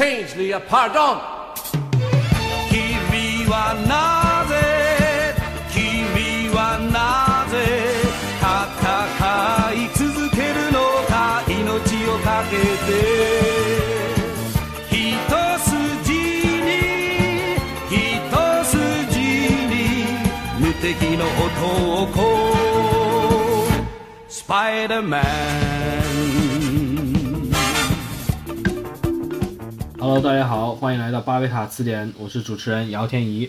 change the pardon. 君はなぜ君はなぜ戦い続けるのか命をかけて。一筋に一筋に無敵の男スパイダーマン Hello，大家好，欢迎来到巴贝塔词典，我是主持人姚天怡。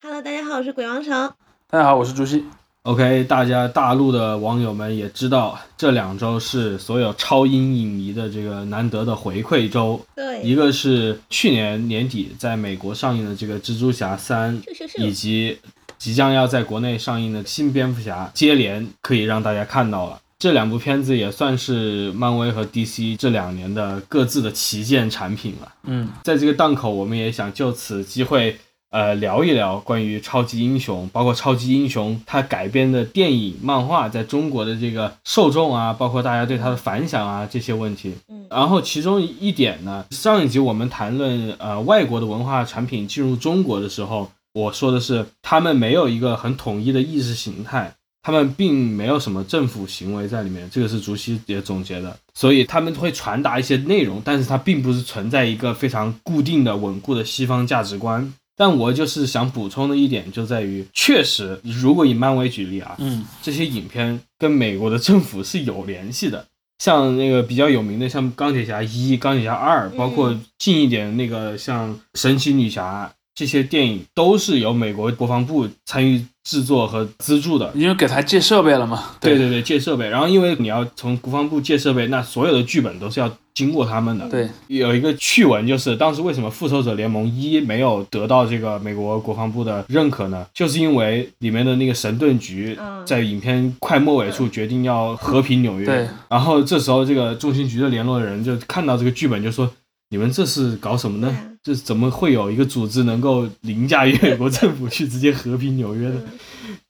Hello，大家好，我是鬼王城。大家好，我是朱熹。OK，大家大陆的网友们也知道，这两周是所有超英影迷的这个难得的回馈周。对，一个是去年年底在美国上映的这个《蜘蛛侠三》，是是是以及即将要在国内上映的新蝙蝠侠，接连可以让大家看到了。这两部片子也算是漫威和 DC 这两年的各自的旗舰产品了。嗯，在这个档口，我们也想就此机会，呃，聊一聊关于超级英雄，包括超级英雄它改编的电影、漫画在中国的这个受众啊，包括大家对它的反响啊这些问题。嗯然后其中一点呢，上一集我们谈论呃外国的文化产品进入中国的时候，我说的是他们没有一个很统一的意识形态。他们并没有什么政府行为在里面，这个是竹溪也总结的，所以他们会传达一些内容，但是它并不是存在一个非常固定的、稳固的西方价值观。但我就是想补充的一点就在于，确实，如果以漫威举例啊，嗯，这些影片跟美国的政府是有联系的。像那个比较有名的，像钢铁侠一、钢铁侠二，包括近一点那个像神奇女侠这些电影，都是由美国国防部参与制作和资助的。因为给他借设备了嘛。对对对，借设备，然后因为你要从国防部借设备，那所有的剧本都是要经过他们的。对，有一个趣闻，就是当时为什么复仇者联盟一没有得到这个美国国防部的认可呢？就是因为里面的那个神盾局嗯在影片快末尾处决定要和平纽约，对然后这时候这个中情局的联络人就看到这个剧本就说。你们这是搞什么呢？这怎么会有一个组织能够凌驾于美国 政府去直接和平纽约呢？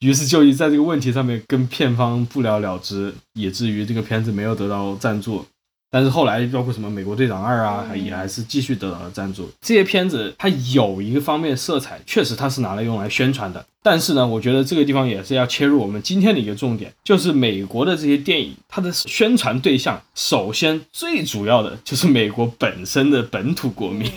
于是就在这个问题上面跟片方不了了之，以至于这个片子没有得到赞助。但是后来包括什么《美国队长二》啊，嗯也还是继续得到了赞助。这些片子它有一个方面色彩，确实它是拿来用来宣传的。但是呢，我觉得这个地方也是要切入我们今天的一个重点，就是美国的这些电影，它的宣传对象，首先最主要的就是美国本身的本土国民。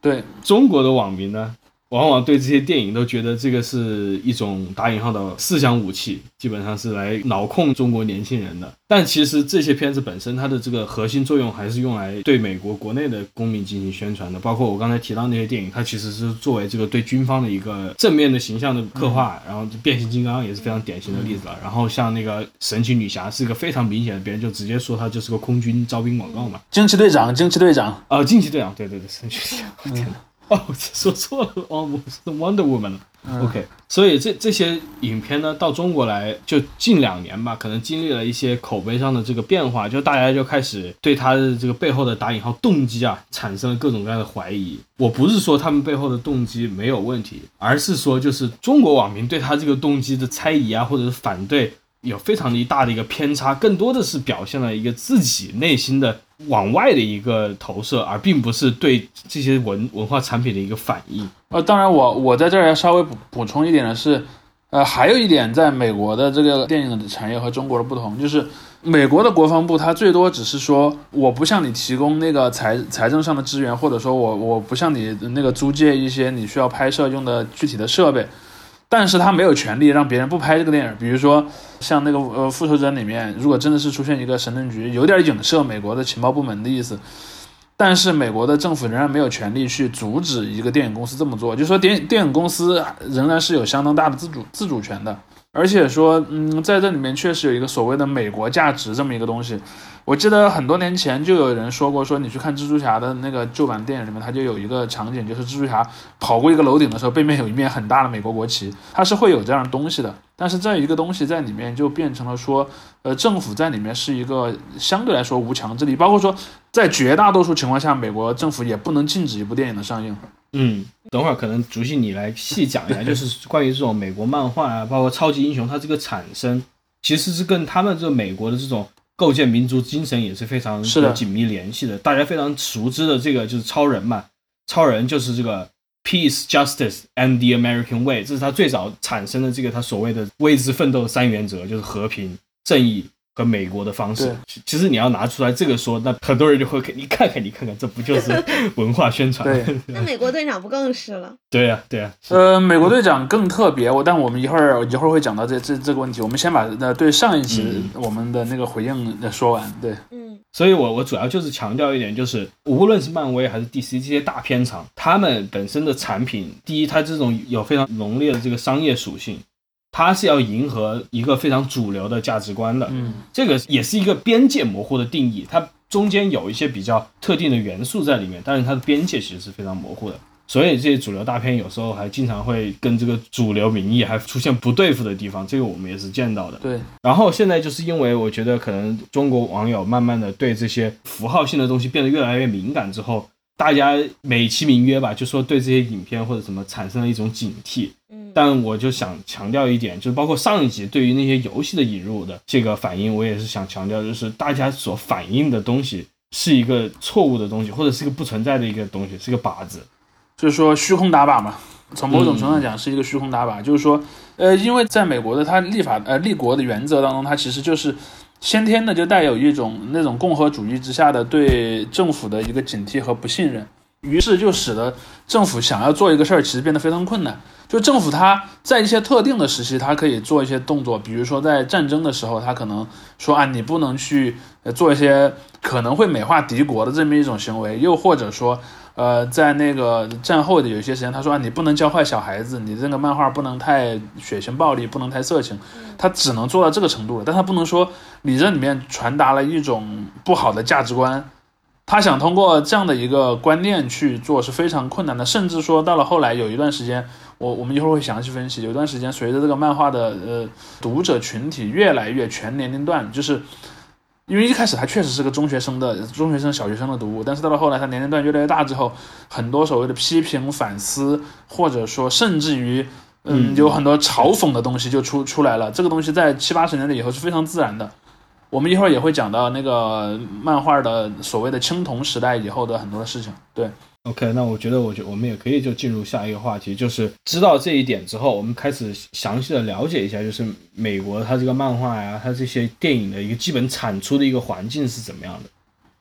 对，中国的网民呢，往往对这些电影都觉得这个是一种打引号的思想武器，基本上是来脑控中国年轻人的。但其实这些片子本身，它的这个核心作用还是用来对美国国内的公民进行宣传的。包括我刚才提到那些电影，它其实是作为这个对军方的一个正面的形象的刻画。然后变形金刚也是非常典型的例子了。然后像那个神奇女侠是一个非常明显的，别人就直接说它就是个空军招兵广告嘛。惊奇队长，惊奇队长，啊，惊奇队长，对对对，神奇队长，我天哪！哦，说错了，哦，我是 Wonder Woman 了。OK，所以这这些影片呢，到中国来就近两年吧，可能经历了一些口碑上的这个变化，就大家就开始对他的这个背后的打引号动机啊，产生了各种各样的怀疑。我不是说他们背后的动机没有问题，而是说就是中国网民对他这个动机的猜疑啊，或者是反对，有非常的大的一个偏差，更多的是表现了一个自己内心的往外的一个投射，而并不是对这些文文化产品的一个反应。呃，当然我我在这儿要稍微补补充一点的是，呃，还有一点在美国的这个电影的产业和中国的不同，就是美国的国防部它最多只是说我不向你提供那个财财政上的支援，或者说我我不向你那个租借一些你需要拍摄用的具体的设备。但是他没有权利让别人不拍这个电影，比如说像那个呃《复仇者》里面，如果真的是出现一个神盾局，有点影射美国的情报部门的意思，但是美国的政府仍然没有权利去阻止一个电影公司这么做，就说电电影公司仍然是有相当大的自主自主权的，而且说，嗯，在这里面确实有一个所谓的美国价值这么一个东西。我记得很多年前就有人说过，说你去看蜘蛛侠的那个旧版电影里面，它就有一个场景，就是蜘蛛侠跑过一个楼顶的时候，背面有一面很大的美国国旗，它是会有这样东西的。但是这一个东西在里面就变成了说，呃，政府在里面是一个相对来说无强制力，包括说在绝大多数情况下，美国政府也不能禁止一部电影的上映。嗯，等会儿可能竹信你来细讲一下，就是关于这种美国漫画啊，包括超级英雄，它这个产生其实是跟他们这美国的这种构建民族精神也是非常有紧密联系的。大家非常熟知的这个就是超人嘛，超人就是这个 peace, justice and the American way，这是他最早产生的这个他所谓的为之奋斗的三原则，就是和平、正义和美国的方式。其其实你要拿出来这个说，那很多人就会 你看看你看看，这不就是 文化宣传？对 那美国队长不更是了？对呀、对呀、是呃，美国队长更特别，我但我们一会儿一会儿会讲到这这这个问题。我们先把呃对上一期嗯我们的那个回应呃说完。对，嗯所以我我主要就是强调一点，就是无论是漫威还是 DC 这些大片厂，他们本身的产品，第一，它这种有非常浓烈的这个商业属性，它是要迎合一个非常主流的价值观的，嗯，这个也是一个边界模糊的定义，它中间有一些比较特定的元素在里面，但是它的边界其实是非常模糊的。所以这些主流大片有时候还经常会跟这个主流民意还出现不对付的地方，这个我们也是见到的。对，然后现在就是因为我觉得可能中国网友慢慢的对这些符号性的东西变得越来越敏感之后，大家美其名曰吧，就说对这些影片或者什么产生了一种警惕。嗯，但我就想强调一点，就是包括上一集对于那些游戏的引入的这个反应，我也是想强调，就是大家所反映的东西是一个错误的东西，或者是一个不存在的一个东西，是个靶子。就是说虚空打靶嘛。从某种程度上讲，是一个虚空打靶，就是说，呃，因为在美国的它立法呃立国的原则当中，它其实就是先天的就带有一种那种共和主义之下的对政府的一个警惕和不信任，于是就使得政府想要做一个事儿，其实变得非常困难。就政府它在一些特定的时期，它可以做一些动作，比如说在战争的时候，它可能说啊，你不能去做一些可能会美化敌国的这么一种行为，又或者说。呃，在那个战后的有一些时间，他说啊，你不能教坏小孩子，你这个漫画不能太血腥暴力，不能太色情，他只能做到这个程度了，但他不能说你这里面传达了一种不好的价值观，他想通过这样的一个观念去做是非常困难的，甚至说到了后来有一段时间，我我们一会儿会详细分析，有一段时间随着这个漫画的呃读者群体越来越全年龄段，就是。因为一开始他确实是个中学生的中学生、小学生的读物，但是到了后来，他年龄段越来越大之后，很多所谓的批评、反思，或者说甚至于，嗯，嗯有很多嘲讽的东西就出出来了。这个东西在七八十年代以后是非常自然的。我们一会儿也会讲到那个漫画的所谓的青铜时代以后的很多的事情。对，OK，那我觉得，我觉我们也可以就进入下一个话题，就是知道这一点之后，我们开始详细的了解一下，就是美国它这个漫画呀，它这些电影的一个基本产出的一个环境是怎么样的，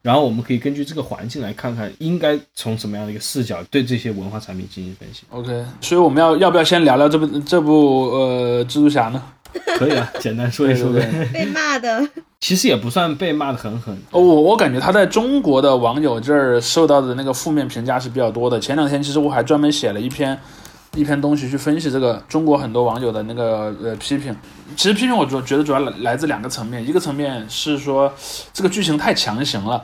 然后我们可以根据这个环境来看看，应该从什么样的一个视角对这些文化产品进行分析。OK，所以我们要要不要先聊聊这部这部呃蜘蛛侠呢？可以啊，简单说一说呗。被骂的，其实也不算被骂的很狠，哦，我我感觉他在中国的网友这儿受到的那个负面评价是比较多的。前两天其实我还专门写了一篇一篇东西去分析这个中国很多网友的那个呃批评。其实批评我主觉得主要来来自两个层面，一个层面是说这个剧情太强行了，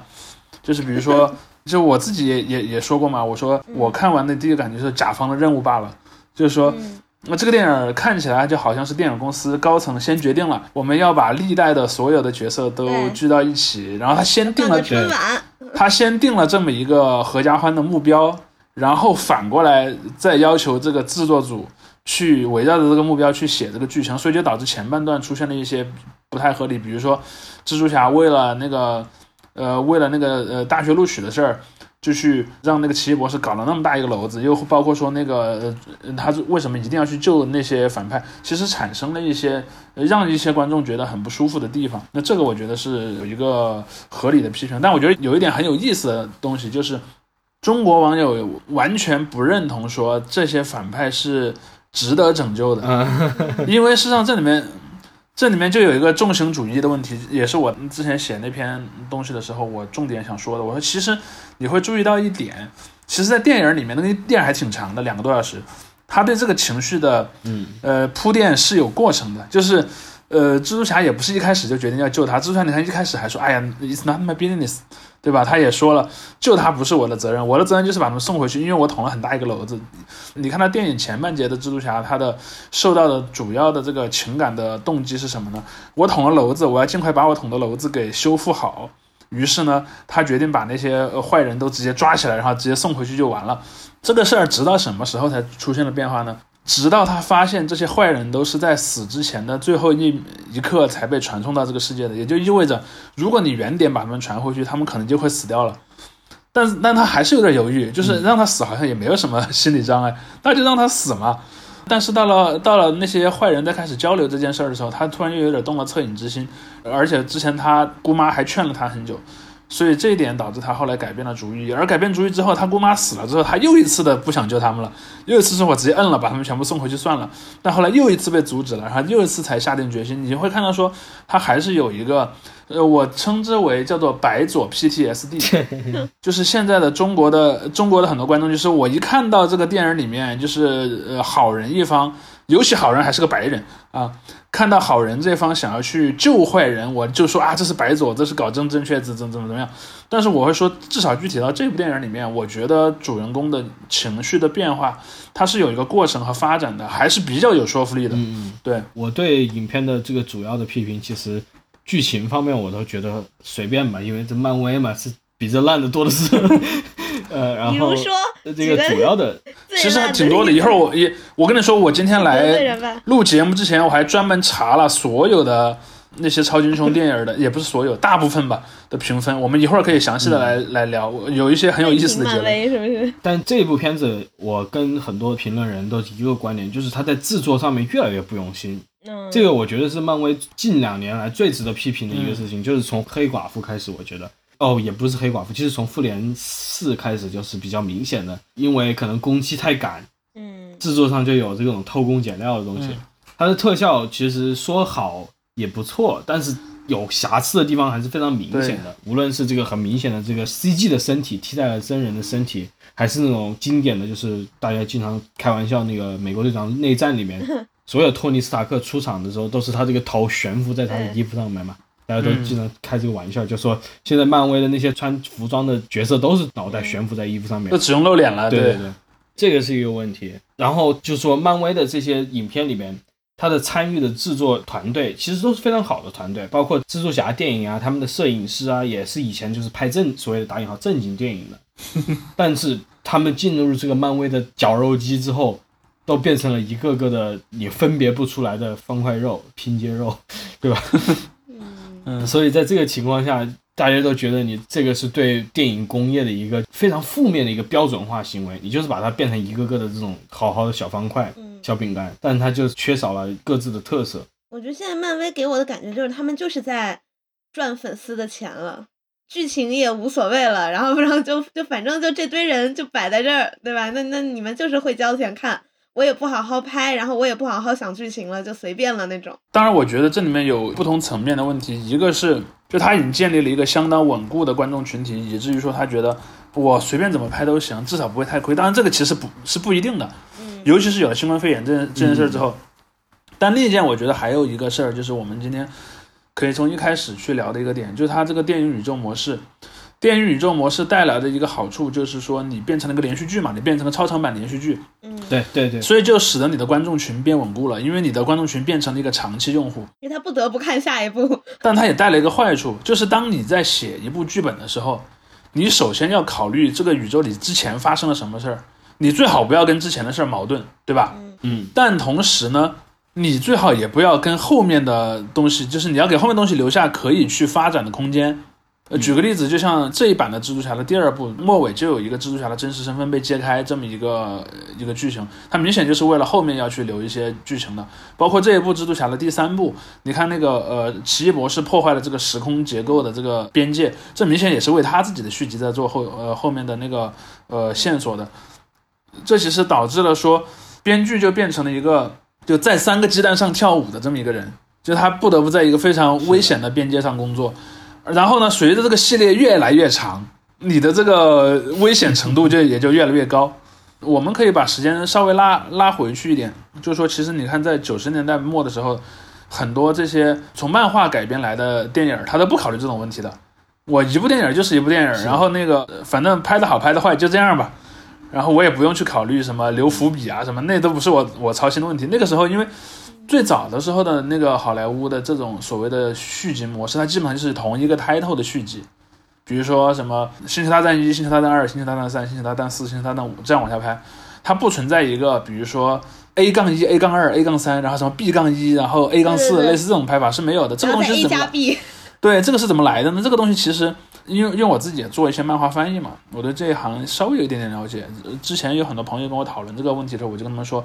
就是比如说，就我自己也也也说过嘛，我说我看完的第一个感觉是甲方的任务罢了，就是说。嗯那这个电影看起来就好像是电影公司高层先决定了，我们要把历代的所有的角色都聚到一起，然后他先定了办个春晚，他先定了这么一个合家欢的目标，然后反过来再要求这个制作组去围绕着这个目标去写这个剧情，所以就导致前半段出现了一些不太合理，比如说蜘蛛侠为了那个呃为了那个呃大学录取的事儿。就去让那个奇异博士搞了那么大一个篓子，又包括说那个呃，他为什么一定要去救那些反派，其实产生了一些呃让一些观众觉得很不舒服的地方。那这个我觉得是有一个合理的批评，但我觉得有一点很有意思的东西，就是中国网友完全不认同说这些反派是值得拯救的，嗯，因为事实上这里面这里面就有一个重型主义的问题，也是我之前写那篇东西的时候，我重点想说的。我说，其实你会注意到一点，其实，在电影里面，那个电影还挺长的，两个多小时，他对这个情绪的嗯呃铺垫是有过程的，就是。呃，蜘蛛侠也不是一开始就决定要救他。蜘蛛侠，你看一开始还说：“哎呀，it's not my business，对吧？”他也说了，救他不是我的责任，我的责任就是把他们送回去，因为我捅了很大一个篓子。你看他电影前半节的蜘蛛侠，他的受到的主要的这个情感的动机是什么呢？我捅了篓子，我要尽快把我捅的篓子给修复好。于是呢，他决定把那些坏人都直接抓起来，然后直接送回去就完了。这个事儿直到什么时候才出现了变化呢？直到他发现这些坏人都是在死之前的最后一一刻才被传送到这个世界的，也就意味着，如果你原点把他们传回去，他们可能就会死掉了。但是，但他还是有点犹豫，就是让他死好像也没有什么 心理障碍，那就让他死嘛。但是到了到了那些坏人在开始交流这件事儿的时候，他突然又有点动了恻隐之心，而且之前他姑妈还劝了他很久。所以这一点导致他后来改变了主意，而改变主意之后，他姑妈死了之后，他又一次的不想救他们了，又一次是我直接摁了，把他们全部送回去算了。但后来又一次被阻止了，然后又一次才下定决心。你会看到说他还是有一个，呃，我称之为叫做白左 PTSD，就是现在的中国的中国的很多观众，就是我一看到这个电影里面就是呃好人一方。尤其好人还是个白人啊，看到好人这方想要去救坏人，我就说啊，这是白左，这是搞政正确，怎怎怎么怎么样。但是我会说，至少具体到这部电影里面，我觉得主人公的情绪的变化，它是有一个过程和发展的，还是比较有说服力的。嗯，对我对影片的这个主要的批评，其实剧情方面我都觉得随便吧，因为这漫威嘛是比这烂的多的是。呃，然后比如说这个主要的，其实还挺多的。一会儿我也，我跟你说，我今天来录节目之前，我还专门查了所有的那些超级英雄电影的，也不是所有，大部分吧的评分。我们一会儿可以详细的来来聊，有一些很有意思的结论，是不是？但这部片子，我跟很多评论人都是一个观点，就是他在制作上面越来越不用心。嗯，这个我觉得是漫威近两年来最值得批评的一个事情，就是从黑寡妇开始，我觉得。哦，也不是黑寡妇，其实从复联四开始就是比较明显的，因为可能工期太赶，嗯，制作上就有这种偷工减料的东西。它的特效其实说好也不错，但是有瑕疵的地方还是非常明显的。无论是这个很明显的这个 CG 的身体替代了真人的身体，还是那种经典的就是大家经常开玩笑那个美国队长内战里面，所有托尼斯塔克出场的时候都是他这个头悬浮在他的衣服上面嘛。大家都经常开这个玩笑，就说现在漫威的那些穿服装的角色都是脑袋悬浮在衣服上面，都只用露脸了。对对对，这个是一个问题。然后就说漫威的这些影片里面，他的参与的制作团队其实都是非常好的团队，包括蜘蛛侠电影啊，他们的摄影师啊，也是以前就是拍正所谓的打引号正经电影的。但是他们进入这个漫威的绞肉机之后，都变成了一个个的你分别不出来的方块肉、拼接肉，对吧？嗯，所以在这个情况下，大家都觉得你这个是对电影工业的一个非常负面的一个标准化行为，你就是把它变成一个个的这种好好的小方块、小饼干，但它就缺少了各自的特色。我觉得现在漫威给我的感觉就是他们就是在赚粉丝的钱了，剧情也无所谓了，然后然后就就反正就这堆人就摆在这儿，对吧？那那你们就是会交钱看。我也不好好拍，然后我也不好好想剧情了，就随便了那种。当然，我觉得这里面有不同层面的问题。一个是，就他已经建立了一个相当稳固的观众群体，以至于说他觉得我随便怎么拍都行，至少不会太亏。当然，这个其实不是不一定的，尤其是有了新冠肺炎这这件事之后。但另一件，我觉得还有一个事儿，就是我们今天可以从一开始去聊的一个点，就是它这个电影宇宙模式。电影宇宙模式带来的一个好处就是说，你变成了一个连续剧嘛，你变成了超长版连续剧，嗯，对对对，所以就使得你的观众群变稳固了，因为你的观众群变成了一个长期用户，因为他不得不看下一部。但它也带来一个坏处，就是当你在写一部剧本的时候，你首先要考虑这个宇宙里之前发生了什么事儿，你最好不要跟之前的事儿矛盾，对吧？嗯，但同时呢，你最好也不要跟后面的东西，就是你要给后面东西留下可以去发展的空间。呃，举个例子，就像这一版的蜘蛛侠的第二部末尾就有一个蜘蛛侠的真实身份被揭开这么一个一个剧情，它明显就是为了后面要去留一些剧情的。包括这一部蜘蛛侠的第三部，你看那个呃奇异博士破坏了这个时空结构的这个边界，这明显也是为他自己的续集在做后呃后面的那个呃线索的。这其实导致了说编剧就变成了一个就在三个鸡蛋上跳舞的这么一个人，就他不得不在一个非常危险的边界上工作。然后呢，随着这个系列越来越长，你的这个危险程度就也就越来越高。我们可以把时间稍微拉拉回去一点，就是说，其实你看，在九十年代末的时候，很多这些从漫画改编来的电影，他都不考虑这种问题的。我一部电影就是一部电影，然后那个反正拍的好拍的坏就这样吧，然后我也不用去考虑什么留伏笔啊什么，那都不是我我操心的问题。那个时候因为。最早的时候的那个好莱坞的这种所谓的续集模式，它基本上就是同一个 title 的续集，比如说什么《星球大战一》《星球大战二》《星球大战三》《星球大战四》《星球大战五》这样往下拍，它不存在一个比如说 A 杠一、A 杠二、A 杠三，然后什么 B 杠一，然后 A 杠四，类似这种拍法是没有的。这个东西是怎么对，这个是怎么来的呢？这个东西其实，因为因为我自己也做一些漫画翻译嘛，我对这一行稍微有一点点了解。呃之前有很多朋友跟我讨论这个问题的时候，我就跟他们说，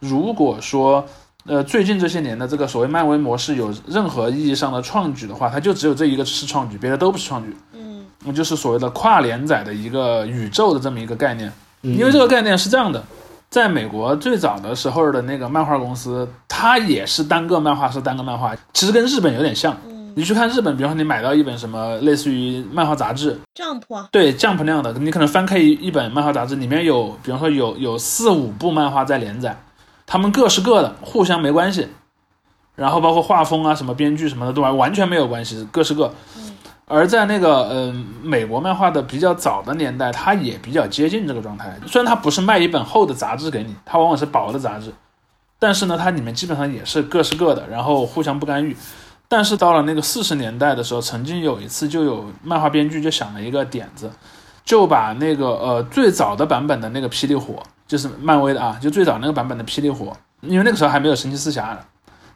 如果说呃最近这些年的这个所谓漫威模式有任何意义上的创举的话，它就只有这一个是创举，别的都不是创举。嗯，那就是所谓的跨连载的一个宇宙的这么一个概念。嗯因为这个概念是这样的，在美国最早的时候的那个漫画公司，它也是单个漫画是单个漫画，其实跟日本有点像。你去看日本，比方说你买到一本什么类似于漫画杂志，Jump 啊，对 Jump 那样的，你可能翻开一一本漫画杂志，里面有比方说有有四五部漫画在连载，他们各是各的，互相没关系。然后包括画风啊、什么编剧什么的都完完全没有关系，各是各。而在那个嗯、呃美国漫画的比较早的年代，它也比较接近这个状态。虽然它不是卖一本厚的杂志给你，它往往是薄的杂志，但是呢，它里面基本上也是各是各的，然后互相不干预。但是到了那个四十年代的时候，曾经有一次就有漫画编剧就想了一个点子，就把那个呃最早的版本的那个霹雳火，就是漫威的啊，就最早那个版本的霹雳火，因为那个时候还没有神奇四侠呢，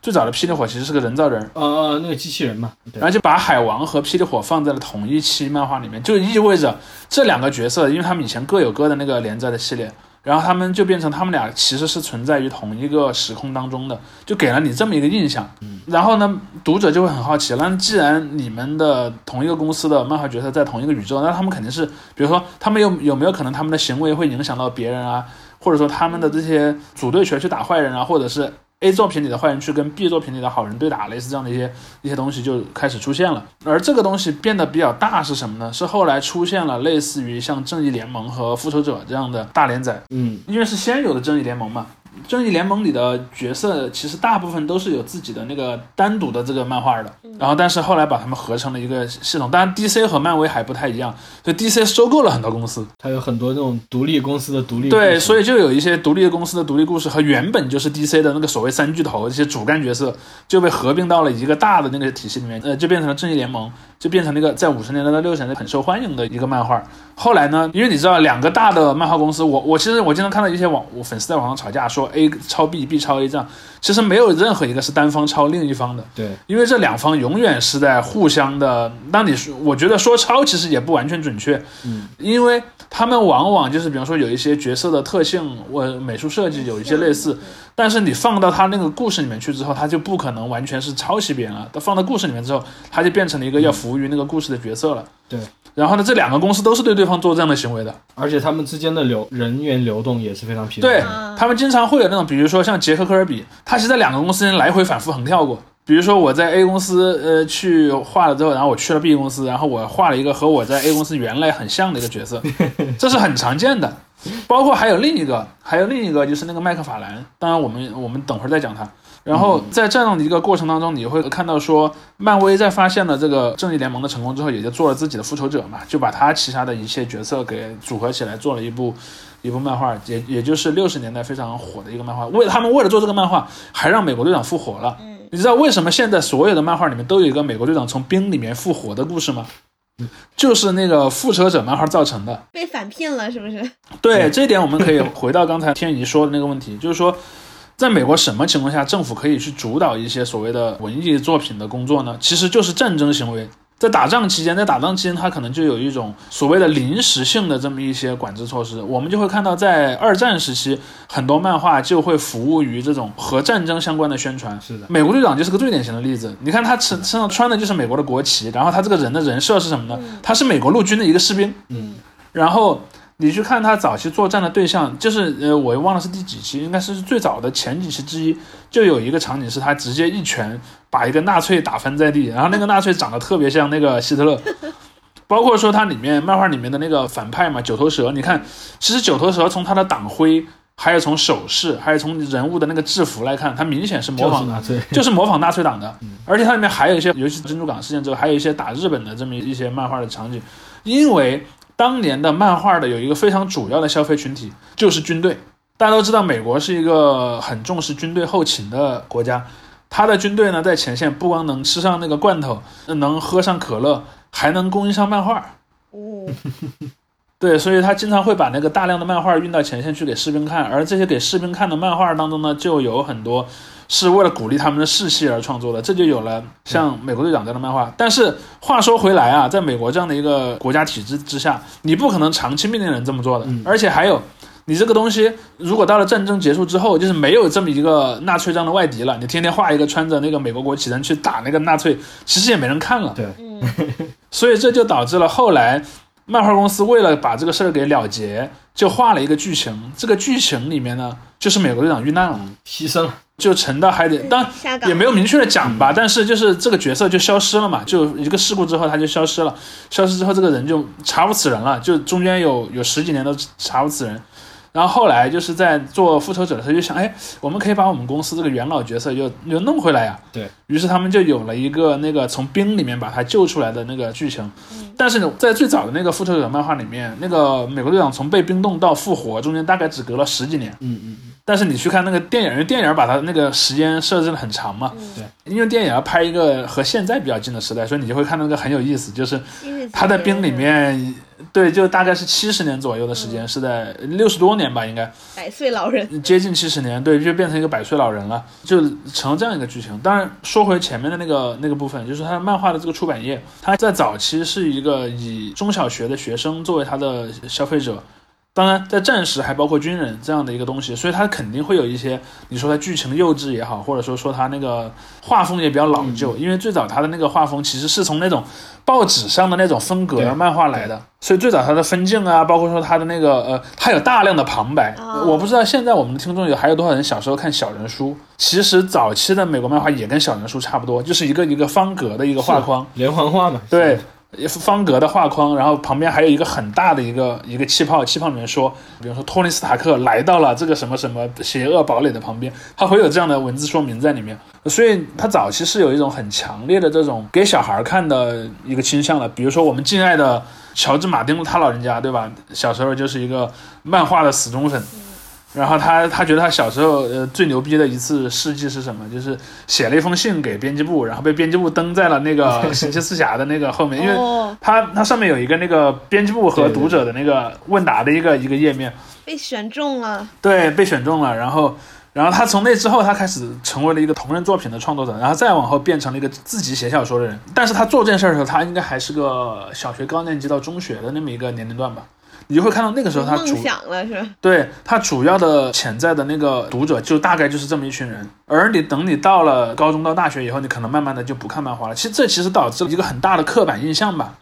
最早的霹雳火其实是个人造人，呃呃那个机器人嘛，然后就把海王和霹雳火放在了同一期漫画里面，就意味着这两个角色，因为他们以前各有各的那个连载的系列，然后他们就变成他们俩其实是存在于同一个时空当中的，就给了你这么一个印象。然后呢，读者就会很好奇，那既然你们的同一个公司的漫画角色在同一个宇宙，那他们肯定是，比如说他们有有没有可能他们的行为会影响到别人啊，或者说他们的这些组队拳去打坏人啊，或者是 A 作品里的坏人去跟 B 作品里的好人对打，类似这样的一些一些东西就开始出现了。而这个东西变得比较大是什么呢？是后来出现了类似于像正义联盟和复仇者这样的大连载，嗯因为是先有的正义联盟嘛。正义联盟里的角色其实大部分都是有自己的那个单独的这个漫画的，然后但是后来把它们合成了一个系统。当然，DC 和漫威还不太一样，所以 DC 收购了很多公司，它有很多那种独立公司的独立对，所以就有一些独立的公司的独立故事和原本就是 DC 的那个所谓三巨头这些主干角色就被合并到了一个大的那个体系里面，呃，就变成了正义联盟，就变成了一个在五十年代到六十年代很受欢迎的一个漫画。后来呢，因为你知道两个大的漫画公司，我我其实我经常看到一些网我粉丝在网上吵架说 A 抄 B，B 抄 A 这样，其实没有任何一个是单方抄另一方的。对因为这两方永远是在互相的。那你说，我觉得说抄其实也不完全准确，嗯，因为他们往往就是比方说有一些角色的特性，我美术设计有一些类似，但是你放到他那个故事里面去之后，他就不可能完全是抄袭别人了。他放到故事里面之后，他就变成了一个要服务于那个故事的角色了。对，然后呢，这两个公司都是对对方做这样的行为的。而且他们之间的流人员流动也是非常频繁对他们经常会有那种，比如说像杰克科尔比，他其实在两个公司间来回反复横跳过。比如说我在 A 公司呃去画了之后，然后我去了 B 公司，然后我画了一个和我在 A 公司原来很像的一个角色，这是很常见的。包括还有另一个，还有另一个就是那个麦克法兰，当然我们我们等会儿再讲他。然后在这样的一个过程当中，你会看到说，漫威在发现了这个正义联盟的成功之后，也就做了自己的复仇者嘛，就把他旗下的一切角色给组合起来，做了一部一部漫画，也也就是六十年代非常火的一个漫画。为他们为了做这个漫画，还让美国队长复活了。嗯，你知道为什么现在所有的漫画里面都有一个美国队长从冰里面复活的故事吗？就是那个复仇者漫画造成的。被反骗了是不是？对这一点，我们可以回到刚才天怡说的那个问题，就是说，在美国什么情况下政府可以去主导一些所谓的文艺作品的工作呢？其实就是战争行为。在打仗期间，在打仗期间，它可能就有一种所谓的临时性的这么一些管制措施。我们就会看到，在二战时期，很多漫画就会服务于这种和战争相关的宣传。是的，美国队长就是个最典型的例子。你看他身身上穿的就是美国的国旗，然后他这个人的人设是什么呢？他是美国陆军的一个士兵。嗯，然后你去看他早期作战的对象，就是呃，我忘了是第几期，应该是最早的前几期之一，就有一个场景是他直接一拳把一个纳粹打翻在地，然后那个纳粹长得特别像那个希特勒。包括说它里面漫画里面的那个反派嘛，九头蛇，你看，其实九头蛇从他的党徽，还有从手势，还有从人物的那个制服来看，他明显是模仿就是纳粹。就是模仿纳粹党的，而且它里面还有一些，尤其是珍珠港事件之后，还有一些打日本的这么一些漫画的场景，因为当年的漫画的有一个非常主要的消费群体就是军队，大家都知道美国是一个很重视军队后勤的国家，他的军队呢在前线不光能吃上那个罐头，能喝上可乐，还能供应上漫画，哦，对，所以他经常会把那个大量的漫画运到前线去给士兵看，而这些给士兵看的漫画当中呢，就有很多是为了鼓励他们的士气而创作的，这就有了像美国队长这样的漫画。但是话说回来啊，在美国这样的一个国家体制之下，你不可能长期命令人这么做的，而且还有。你这个东西，如果到了战争结束之后，就是没有这么一个纳粹这样的外敌了，你天天画一个穿着那个美国国旗人去打那个纳粹，其实也没人看了。对，所以这就导致了后来漫画公司为了把这个事儿给了结，就画了一个剧情。这个剧情里面呢，就是美国队长遇难了，牺牲了。就沉到海底，当也没有明确的讲吧，但是就是这个角色就消失了嘛，就一个事故之后他就消失了，消失之后这个人就查无此人了，就中间有有十几年都查无此人。然后后来就是在做复仇者的时候，就想，哎，我们可以把我们公司这个元老角色又又弄回来呀。对于是，他们就有了一个那个从冰里面把他救出来的那个剧情。但是呢，在最早的那个复仇者漫画里面，那个美国队长从被冰冻到复活中间大概只隔了十几年。嗯嗯嗯，但是你去看那个电影，因为电影把它那个时间设置的很长嘛。对。因为电影要拍一个和现在比较近的时代，所以你就会看到那个很有意思，就是他在冰里面。对，就大概是七十年左右的时间，是在六十多年吧，应该百岁老人，接近七十年，对，就变成一个百岁老人了，就成了这样一个剧情。当然，说回前面的那个那个部分，就是他漫画的这个出版业，他在早期是一个以中小学的学生作为他的消费者。当然，在战时还包括军人这样的一个东西，所以它肯定会有一些，你说它剧情幼稚也好，或者说说它那个画风也比较老旧，因为最早它的那个画风其实是从那种报纸上的那种风格漫画来的，所以最早它的分镜啊，包括说它的那个呃，它有大量的旁白。我不知道现在我们的听众有还有多少人小时候看小人书，其实早期的美国漫画也跟小人书差不多，就是一个一个方格的一个画框，连环画嘛，对。方格的画框，然后旁边还有一个很大的一个一个气泡，气泡里面说，比如说托尼斯塔克来到了这个什么什么邪恶堡垒的旁边，它会有这样的文字说明在里面，所以它早期是有一种很强烈的这种给小孩看的一个倾向的，比如说我们敬爱的乔治马丁他老人家，对吧？小时候就是一个漫画的死忠粉。然后他他觉得他小时候呃最牛逼的一次事迹是什么？就是写了一封信给编辑部，然后被编辑部登在了那个 神奇四侠的那个后面，因为他他上面有一个那个编辑部和读者的那个问答的一个一个页面，被选中了。对，被选中了。然后然后他从那之后，他开始成为了一个同人作品的创作者，然后再往后变成了一个自己写小说的人。但是他做这件事的时候，他应该还是个小学高年级到中学的那么一个年龄段吧。你就会看到那个时候他主梦想了是吧？对他主要的潜在的那个读者就大概就是这么一群人，而你等你到了高中到大学以后，你可能慢慢的就不看漫画了。其实这其实导致了一个很大的刻板印象吧，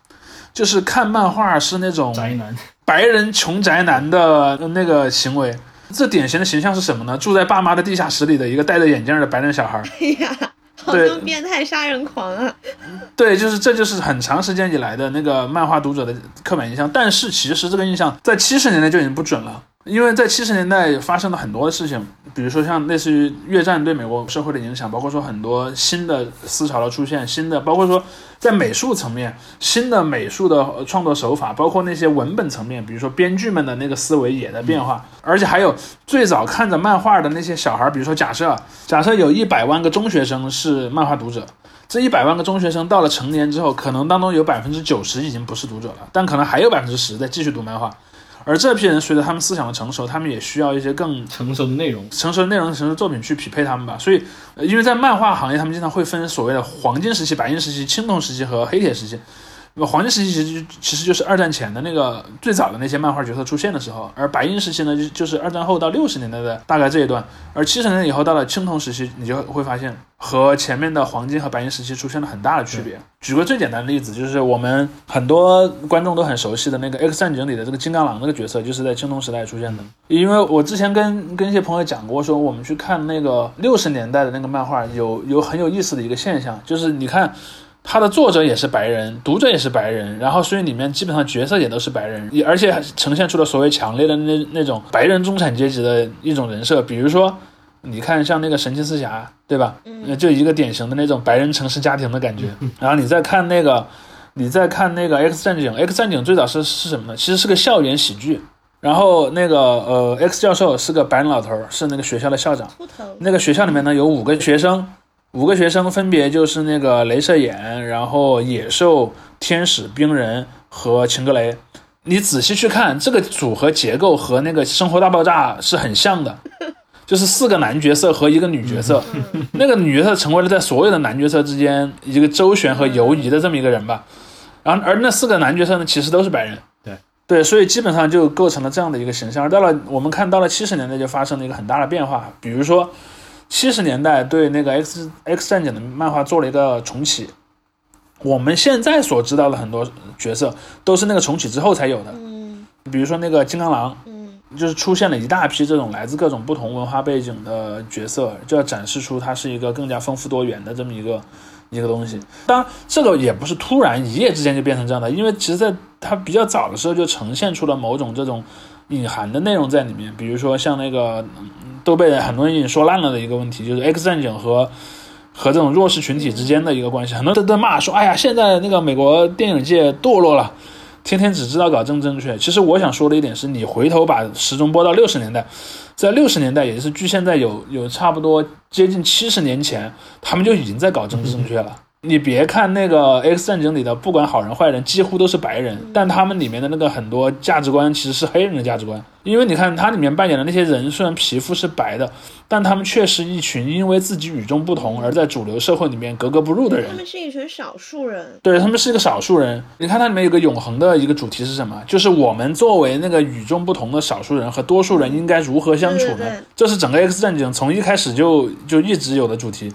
就是看漫画是那种宅男、白人穷宅男的那个行为。这典型的形象是什么呢？住在爸妈的地下室里的一个戴着眼镜的白人小孩。哎呀。好像变态杀人狂啊！对，就是这就是很长时间以来的那个漫画读者的刻板印象。但是其实这个印象在七十年代就已经不准了。因为在七十年代发生了很多的事情，比如说像类似于越战对美国社会的影响，包括说很多新的思潮的出现，新的包括说在美术层面，新的美术的创作手法，包括那些文本层面，比如说编剧们的那个思维也在变化，而且还有最早看着漫画的那些小孩，比如说假设假设有一百万个中学生是漫画读者，这一百万个中学生到了成年之后，可能当中有百分之九十已经不是读者了，但可能还有百分之十在继续读漫画。而这批人随着他们思想的成熟，他们也需要一些更成熟的内容、成熟的内容、成熟作品去匹配他们吧。所以，因为在漫画行业，他们经常会分所谓的黄金时期、白银时期、青铜时期和黑铁时期。那么黄金时期其实其实就是二战前的那个最早的那些漫画角色出现的时候，而白银时期呢，就就是二战后到六十年代的大概这一段，而七十年以后到了青铜时期，你就会发现和前面的黄金和白银时期出现了很大的区别。举个最简单的例子，就是我们很多观众都很熟悉的那个《X 战警》里的这个金刚狼这个角色，就是在青铜时代出现的。因为我之前跟跟一些朋友讲过，说我们去看那个六十年代的那个漫画，有有很有意思的一个现象，就是你看。他的作者也是白人，读者也是白人，然后所以里面基本上角色也都是白人，也而且呈现出了所谓强烈的那那种白人中产阶级的一种人设。比如说，你看像那个神奇四侠，对吧？嗯，就一个典型的那种白人城市家庭的感觉。然后你再看那个，你再看那个 X 战警，X 战警最早是是什么呢？其实是个校园喜剧。然后那个呃，X 教授是个白人老头，是那个学校的校长。那个学校里面呢有五个学生。五个学生分别就是那个镭射眼，然后野兽、天使、冰人和秦格雷。你仔细去看这个组合结构和那个《生活大爆炸》是很像的，就是四个男角色和一个女角色，那个女角色成为了在所有的男角色之间一个周旋和游移的这么一个人吧。然后而那四个男角色呢，其实都是白人。对对，所以基本上就构成了这样的一个形象。而到了我们看到了七十年代，就发生了一个很大的变化，比如说七十年代对那个 X X 战警的漫画做了一个重启。我们现在所知道的很多角色都是那个重启之后才有的，嗯比如说那个金刚狼，嗯就是出现了一大批这种来自各种不同文化背景的角色，就要展示出它是一个更加丰富多元的这么一个一个东西。当然，这个也不是突然一夜之间就变成这样的，因为其实在它比较早的时候就呈现出了某种这种隐含的内容在里面，比如说像那个嗯都被很多人已经说烂了的一个问题，就是 X 战警和。和这种弱势群体之间的一个关系，很多人都在骂说：“哎呀，现在那个美国电影界堕落了，天天只知道搞政治正确。”其实我想说的一点是，你回头把时钟拨到六十年代，在六十年代，也就是距现在有有差不多接近七十年前，他们就已经在搞政治正确了。你别看那个 X 战警里的，不管好人坏人，几乎都是白人，但他们里面的那个很多价值观其实是黑人的价值观。因为你看它里面扮演的那些人，虽然皮肤是白的，但他们却是一群因为自己与众不同而在主流社会里面格格不入的人他。们是一群少数人，对他们是一个少数人。你看它里面有个永恒的一个主题是什么？就是我们作为那个与众不同的少数人和多数人应该如何相处呢？这是整个 X 战警从一开始就就一直有的主题。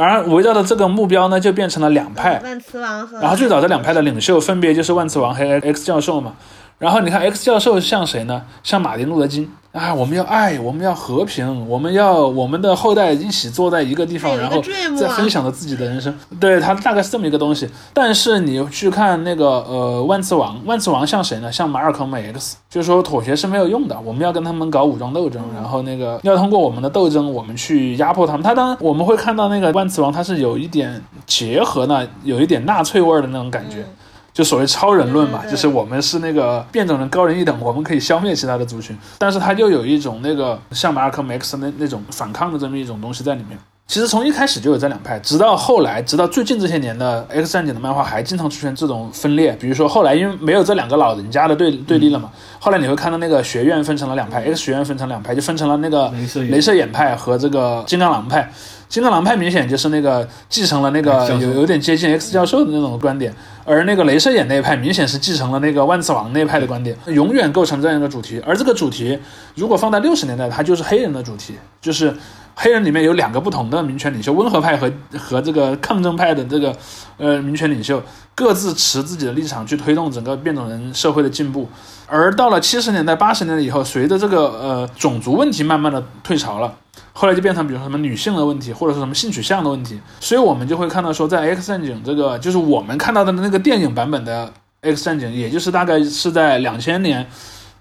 而围绕着这个目标呢，就变成了两派。万磁王和然后最早的两派的领袖分别就是万磁王和 X 教授嘛。然后你看 X 教授像谁呢？像马丁路德金啊，我们要爱，我们要和平，我们要我们的后代一起坐在一个地方，然后再啊分享着自己的人生。对他大概是这么一个东西。但是你去看那个呃万磁王，万磁王像谁呢？像马尔科姆 X，就是说妥协是没有用的，我们要跟他们搞武装斗争，然后那个要通过我们的斗争，我们去压迫他们。他当然我们会看到那个万磁王，他是有一点结合呢，有一点纳粹味儿的那种感觉。嗯就所谓超人论嘛，就是我们是那个变种人高人一等，我们可以消灭其他的族群，但是它又有一种那个像马尔科姆 X 那那种反抗的这么一种东西在里面。其实从一开始就有这两派，直到后来，直到最近这些年的 X 战警的漫画还经常出现这种分裂。比如说后来因为没有这两个老人家的对对立了嘛，后来你会看到那个学院分成了两派，X 学院分成两派，就分成了那个镭射眼派和这个金刚狼派。金刚狼派明显就是那个继承了那个有有点接近 X 教授的那种观点，而那个镭射眼那一派明显是继承了那个万磁王那一派的观点，永远构成这样一个主题。而这个主题如果放在六十年代，它就是黑人的主题，就是黑人里面有两个不同的民权领袖，温和派和和这个抗争派的这个呃民权领袖，各自持自己的立场去推动整个变种人社会的进步。而到了七十年代、八十年代以后，随着这个呃种族问题慢慢的退潮了，后来就变成比如说什么女性的问题，或者是什么性取向的问题，所以我们就会看到说，在 X 战警这个就是我们看到的那个电影版本的 X 战警，也就是大概是在两千年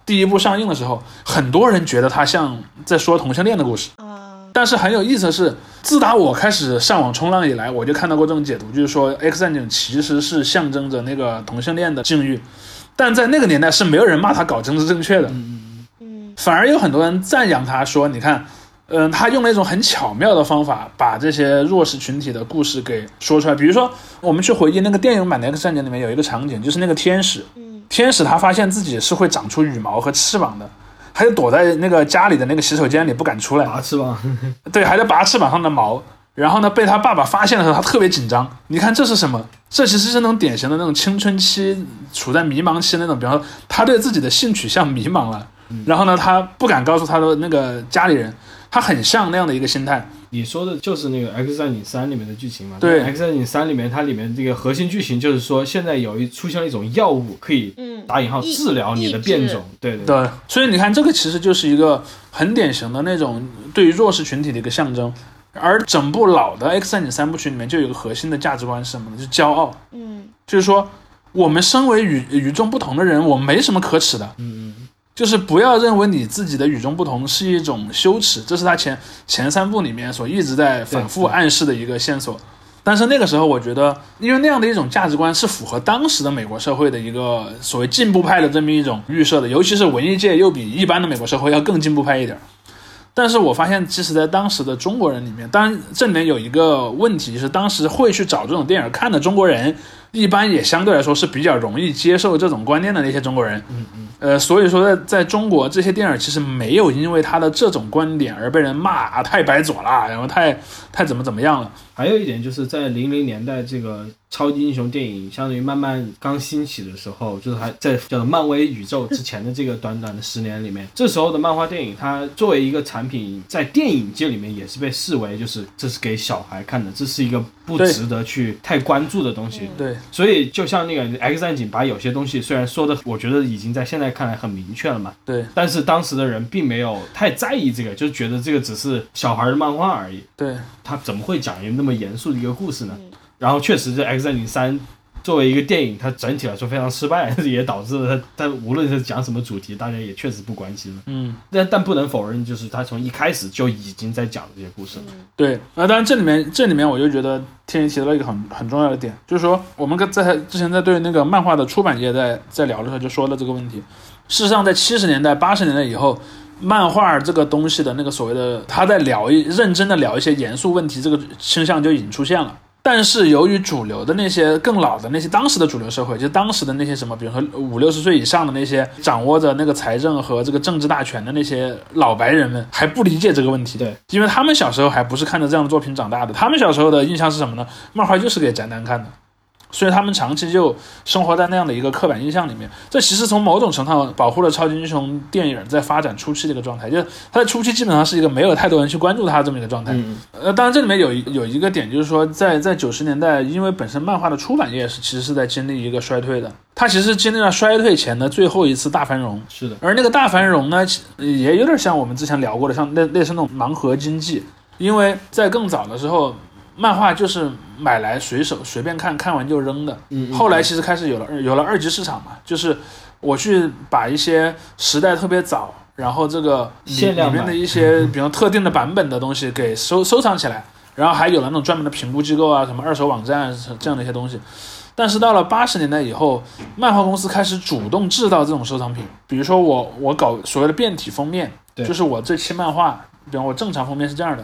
第一部上映的时候，很多人觉得它像在说同性恋的故事。啊，但是很有意思的是，自打我开始上网冲浪以来，我就看到过这种解读，就是说 X 战警其实是象征着那个同性恋的境遇，但在那个年代是没有人骂他搞政治正确的，嗯反而有很多人赞扬他说，你看。嗯，他用了一种很巧妙的方法，把这些弱势群体的故事给说出来。比如说，我们去回忆那个电影版的《X 战警》里面有一个场景，就是那个天使，嗯天使他发现自己是会长出羽毛和翅膀的，他就躲在那个家里的那个洗手间里不敢出来。拔翅膀，对，还在拔翅膀上的毛。然后呢，被他爸爸发现的时候，他特别紧张。你看这是什么？这其实是那种典型的那种青春期处在迷茫期那种，比方说他对自己的性取向迷茫了，然后呢，他不敢告诉他的那个家里人，他很像那样的一个心态。你说的就是那个《X 战警三》里面的剧情嘛？对《X 战警三》里面它里面这个核心剧情就是说，现在有一出现了一种药物可以嗯，打引号治疗你的变种，对对对，所以你看，这个其实就是一个很典型的那种对于弱势群体的一个象征。而整部老的《X 战警》三部曲里面就有一个核心的价值观是什么呢？就是骄傲。嗯就是说，我们身为与与众不同的人，我们没什么可耻的。嗯嗯就是不要认为你自己的与众不同是一种羞耻，这是他前前三部里面所一直在反复暗示的一个线索。但是那个时候，我觉得，因为那样的一种价值观是符合当时的美国社会的一个所谓进步派的这么一种预设的，尤其是文艺界又比一般的美国社会要更进步派一点儿。但是我发现，即使在当时的中国人里面，当然这里面有一个问题，就是当时会去找这种电影看的中国人，一般也相对来说是比较容易接受这种观念的那些中国人。嗯嗯，呃，所以说在在中国这些电影其实没有因为他的这种观点而被人骂啊太白左了，然后太太怎么怎么样了。还有一点就是在零零年代这个超级英雄电影相当于慢慢刚兴起的时候，就是还在叫做漫威宇宙之前的这个短短的十年里面，这时候的漫画电影它作为一个产品，在电影界里面也是被视为就是这是给小孩看的，这是一个不值得去太关注的东西。对，所以就像那个 X 战警把有些东西虽然说的，我觉得已经在现在看来很明确了嘛，对，但是当时的人并没有太在意这个，就觉得这个只是小孩的漫画而已。对，他怎么会讲一个那么严肃的一个故事呢？嗯然后确实，这《X 战警三》作为一个电影，它整体来说非常失败，也导致了它它无论是讲什么主题，大家也确实不关心了。嗯。但但不能否认，就是它从一开始就已经在讲这些故事了。对，那当然这里面这里面我就觉得天一提到了一个很很重要的点，就是说我们跟在之前在对那个漫画的出版业在在聊的时候就说了这个问题。事实上，在七十年代、八十年代以后，漫画这个东西的那个所谓的他在聊一认真的聊一些严肃问题，这个倾向就已经出现了。但是由于主流的那些更老的那些当时的主流社会，就当时的那些什么，比如说五六十岁以上的那些掌握着那个财政和这个政治大权的那些老白人们，还不理解这个问题。对，因为他们小时候还不是看着这样的作品长大的，他们小时候的印象是什么呢？漫画就是给宅男看的。所以他们长期就生活在那样的一个刻板印象里面，这其实从某种程度上保护了超级英雄电影在发展初期的一个状态，就是它的初期基本上是一个没有太多人去关注它这么一个状态。嗯，呃，当然这里面有一有一个点，就是说在在九十年代，因为本身漫画的出版业是其实是在经历一个衰退的，它其实经历了衰退前的最后一次大繁荣。是的，而那个大繁荣呢，也有点像我们之前聊过的，像类类似那种盲盒经济，因为在更早的时候，漫画就是买来随手随便看看完就扔的。嗯，嗯后来其实开始有了有了二级市场嘛，就是我去把一些时代特别早，然后这个里面的一些比如特定的版本的东西给收 收藏起来，然后还有了那种专门的评估机构啊，什么二手网站啊这样的一些东西。但是到了八十年代以后，漫画公司开始主动制造这种收藏品，比如说我我搞所谓的变体封面，就是我这期漫画，比方我正常封面是这样的，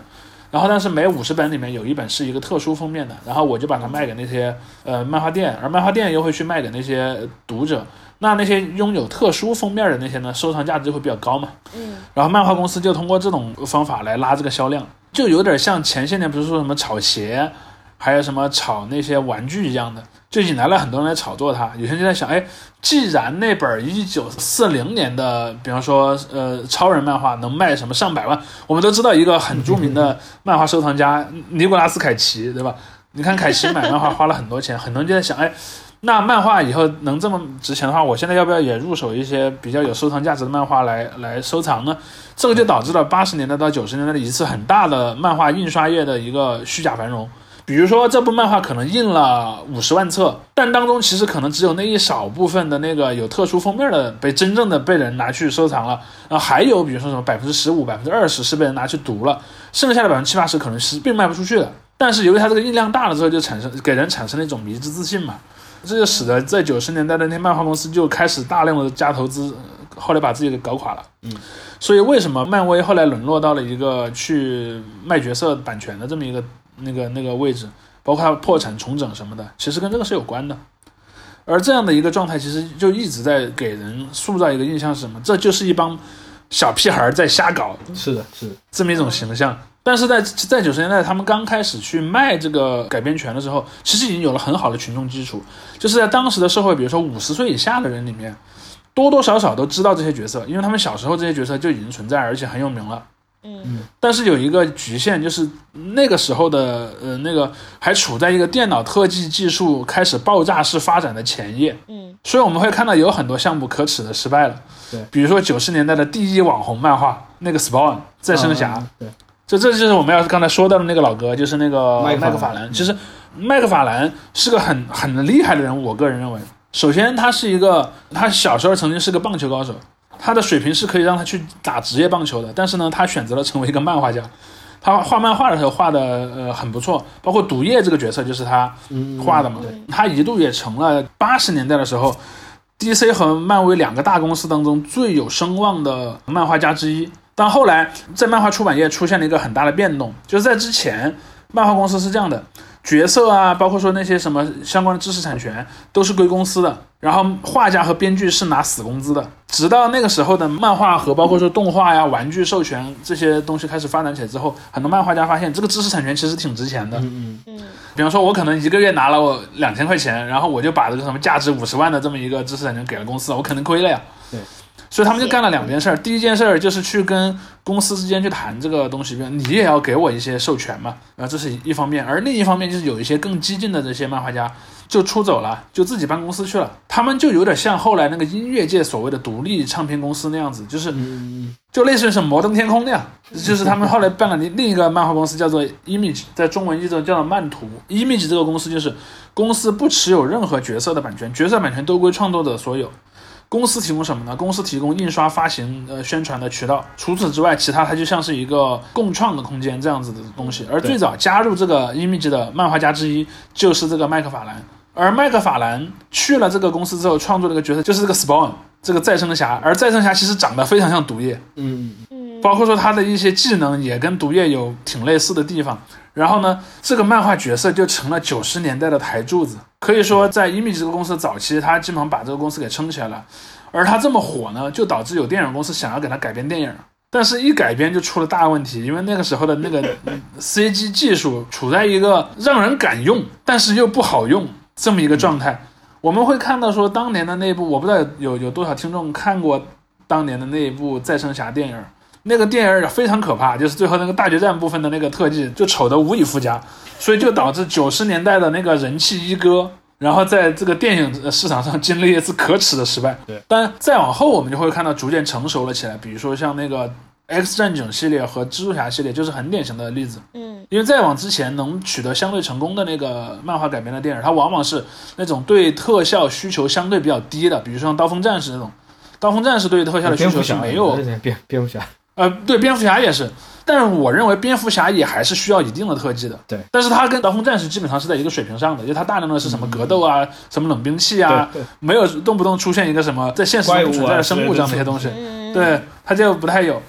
然后但是每五十本里面有一本是一个特殊封面的，然后我就把它卖给那些呃漫画店，而漫画店又会去卖给那些读者。那那些拥有特殊封面的那些呢，收藏价值就会比较高嘛。嗯然后漫画公司就通过这种方法来拉这个销量，就有点像前些年不是说什么炒鞋，还有什么炒那些玩具一样的，就引来了很多人来炒作它。有些人就在想，哎，既然那本一九四零年的，比方说呃超人漫画能卖什么上百万，我们都知道一个很著名的漫画收藏家尼古拉斯凯奇，对吧？你看凯奇买漫画花了很多钱，很多人就在想，哎。那漫画以后能这么值钱的话，我现在要不要也入手一些比较有收藏价值的漫画来来收藏呢？这个就导致了八十年代到九十年代的一次很大的漫画印刷业的一个虚假繁荣。比如说这部漫画可能印了五十万册，但当中其实可能只有那一少部分的那个有特殊封面的被真正的被人拿去收藏了，然后还有比如说什么百分之十五、百分之二十是被人拿去读了，剩下的百分之七八十可能是并卖不出去的。但是由于它这个印量大了之后，就产生给人产生了一种迷之自信嘛，这就使得在九十年代的那些漫画公司就开始大量的加投资，后来把自己给搞垮了。嗯，所以为什么漫威后来沦落到了一个去卖角色版权的这么一个那个那个位置，包括它破产重整什么的，其实跟这个是有关的。而这样的一个状态，其实就一直在给人塑造一个印象是什么？这就是一帮小屁孩儿在瞎搞是的，是的，这么一种形象。但是在在九十年代，他们刚开始去卖这个改编权的时候，其实已经有了很好的群众基础，就是在当时的社会，比如说五十岁以下的人里面，多多少少都知道这些角色，因为他们小时候这些角色就已经存在，而且很有名了。嗯。但是有一个局限，就是那个时候的呃那个还处在一个电脑特技技术开始爆炸式发展的前夜，嗯。所以我们会看到有很多项目可耻的失败了。对。比如说九十年代的第一网红漫画那个 Spawn 再生侠，啊对，这这就是我们要刚才说到的那个老哥，就是那个麦克法兰。麦克法兰。其实麦克法兰是个很很厉害的人物，我个人认为，首先他是一个，他小时候曾经是个棒球高手，他的水平是可以让他去打职业棒球的，但是呢，他选择了成为一个漫画家。他画漫画的时候画的呃很不错，包括毒液这个角色就是他嗯，画的嘛。他一度也成了八十年代的时候，DC 和漫威两个大公司当中最有声望的漫画家之一。但后来在漫画出版业出现了一个很大的变动，就是在之前，漫画公司是这样的：角色啊，包括说那些什么相关的知识产权都是归公司的，然后画家和编剧是拿死工资的。直到那个时候的漫画和包括说动画呀、玩具授权这些东西开始发展起来之后，很多漫画家发现这个知识产权其实挺值钱的。嗯嗯比方说，我可能一个月拿了我两千块钱，然后我就把这个什么价值五十万的这么一个知识产权给了公司，我肯定亏了呀。对。所以他们就干了两件事儿，第一件事儿就是去跟公司之间去谈这个东西，你也要给我一些授权嘛，然后这是一方面，而另一方面就是有一些更激进的这些漫画家就出走了，就自己办公司去了，他们就有点像后来那个音乐界所谓的独立唱片公司那样子，就是嗯。就类似于什么摩登天空那样，就是他们后来办了另另一个漫画公司，叫做 Image，在中文译作叫做漫图。Image 这个公司就是公司不持有任何角色的版权，角色版权都归创作者所有。公司提供什么呢？公司提供印刷、发行、呃宣传的渠道。除此之外，其他它就像是一个共创的空间这样子的东西。而最早加入这个 Image 的漫画家之一就是这个麦克法兰。而麦克法兰去了这个公司之后，创作了一个角色，就是这个 Spawn，这个再生侠。而再生侠其实长得非常像毒液，嗯嗯，包括说他的一些技能也跟毒液有挺类似的地方。然后呢，这个漫画角色就成了九十年代的台柱子，可以说在 Image 这个公司早期，他基本上把这个公司给撑起来了。而他这么火呢，就导致有电影公司想要给他改编电影，但是一改编就出了大问题，因为那个时候的那个 CG 技术处在一个让人敢用，但是又不好用这么一个状态。我们会看到说，当年的那部，我不知道有有多少听众看过当年的那一部再生侠电影。那个电影非常可怕，就是最后那个大决战部分的那个特技就丑得无以复加，所以就导致九十年代的那个人气一哥，然后在这个电影市场上经历一次可耻的失败。对，但再往后我们就会看到逐渐成熟了起来，比如说像那个 X 战警系列和蜘蛛侠系列就是很典型的例子。嗯。因为再往之前能取得相对成功的那个漫画改编的电影，它往往是那种对特效需求相对比较低的，比如说像《刀锋战士》那种，《刀锋战士》对特效的需求是蝙蝠侠没有蝙蝙蝠侠，呃，对，蝙蝠侠也是，但是我认为蝙蝠侠也还是需要一定的特技的。对，但是它跟刀锋战士基本上是在一个水平上的，因为它大量的是什么格斗啊，什么冷兵器啊，没有动不动出现一个什么在现实中不存在的生物这样的一些东西。嗯，对，它就不太有。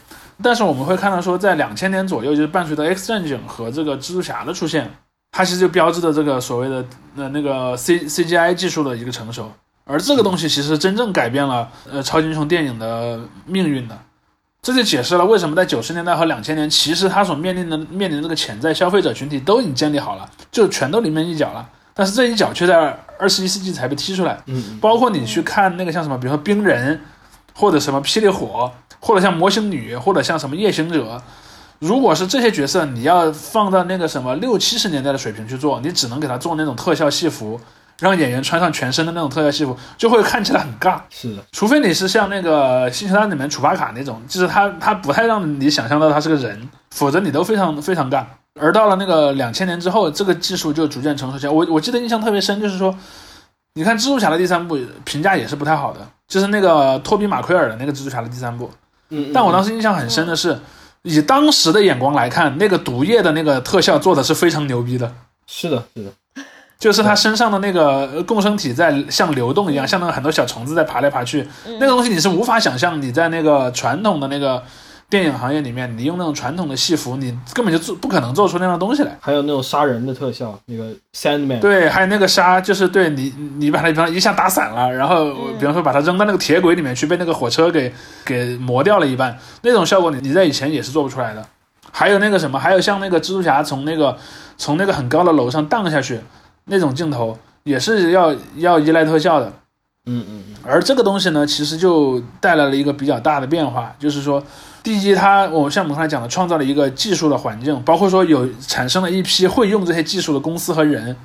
但是我们会看到说，在两千年左右，就是伴随着 X 战警和这个蜘蛛侠的出现，它其实就标志着这个所谓的呃那个 C C G I 技术的一个成熟。而这个东西其实真正改变了呃超级英雄电影的命运的。这就解释了为什么在九十年代和两千年，其实它所面临的面临的这个潜在消费者群体都已经建立好了，就全都临门一脚了。但是这一脚却在二十一世纪才被踢出来。嗯，包括你去看那个像什么，比如说冰人，或者什么霹雳火，或者像魔形女，或者像什么夜行者。如果是这些角色，你要放到那个什么六七十年代的水平去做，你只能给他做那种特效戏服，让演员穿上全身的那种特效戏服，就会看起来很尬。是的，除非你是像那个《星球大战》里面楚巴卡那种，就是他他不太让你想象到他是个人，否则你都非常非常尬。而到了那个两千年之后，这个技术就逐渐成熟起来。我我记得印象特别深，就是说，你看蜘蛛侠的第三部评价也是不太好的，就是那个托比马奎尔的那个蜘蛛侠的第三部。嗯，但我当时印象很深的是，以当时的眼光来看，那个毒液的那个特效做的是非常牛逼的。是的，是的，就是它身上的那个呃共生体在像流动一样，像那个很多小虫子在爬来爬去，嗯那个东西你是无法想象，你在那个传统的那个电影行业里面，你用那种传统的戏服，你根本就做不可能做出那样的东西来。还有那种杀人的特效，那个 Sandman，对，还有那个杀，就是对你，你把它比方一下打散了，然后嗯比方说把它扔到那个铁轨里面去，被那个火车给给磨掉了一半，那种效果你你在以前也是做不出来的。还有那个什么，还有像那个蜘蛛侠从那个从那个很高的楼上荡下去那种镜头，也是要要依赖特效的。嗯嗯嗯，而这个东西呢，其实就带来了一个比较大的变化，就是说，第一，它我像我们刚才讲的，创造了一个技术的环境，包括说有产生了一批会用这些技术的公司和人，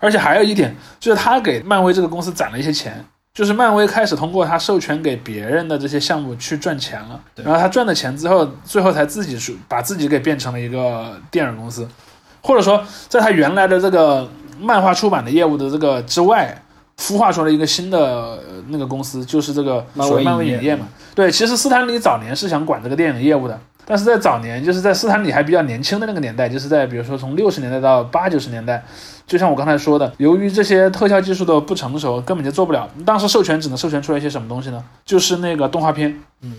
而且还有一点，就是它给漫威这个公司攒了一些钱，就是漫威开始通过他授权给别人的这些项目去赚钱了，然后他赚了钱之后，最后才自己去把自己给变成了一个电影公司，或者说，在他原来的这个漫画出版的业务的这个之外。孵化出了一个新的呃那个公司，就是这个漫威所谓漫威影业嘛。对，其实斯坦李早年是想管这个电影业务的，但是在早年，就是在斯坦李还比较年轻的那个年代，就是在比如说从六十年代到八九十年代，就像我刚才说的，由于这些特效技术的不成熟，根本就做不了。当时授权只能授权出来一些什么东西呢？就是那个动画片。嗯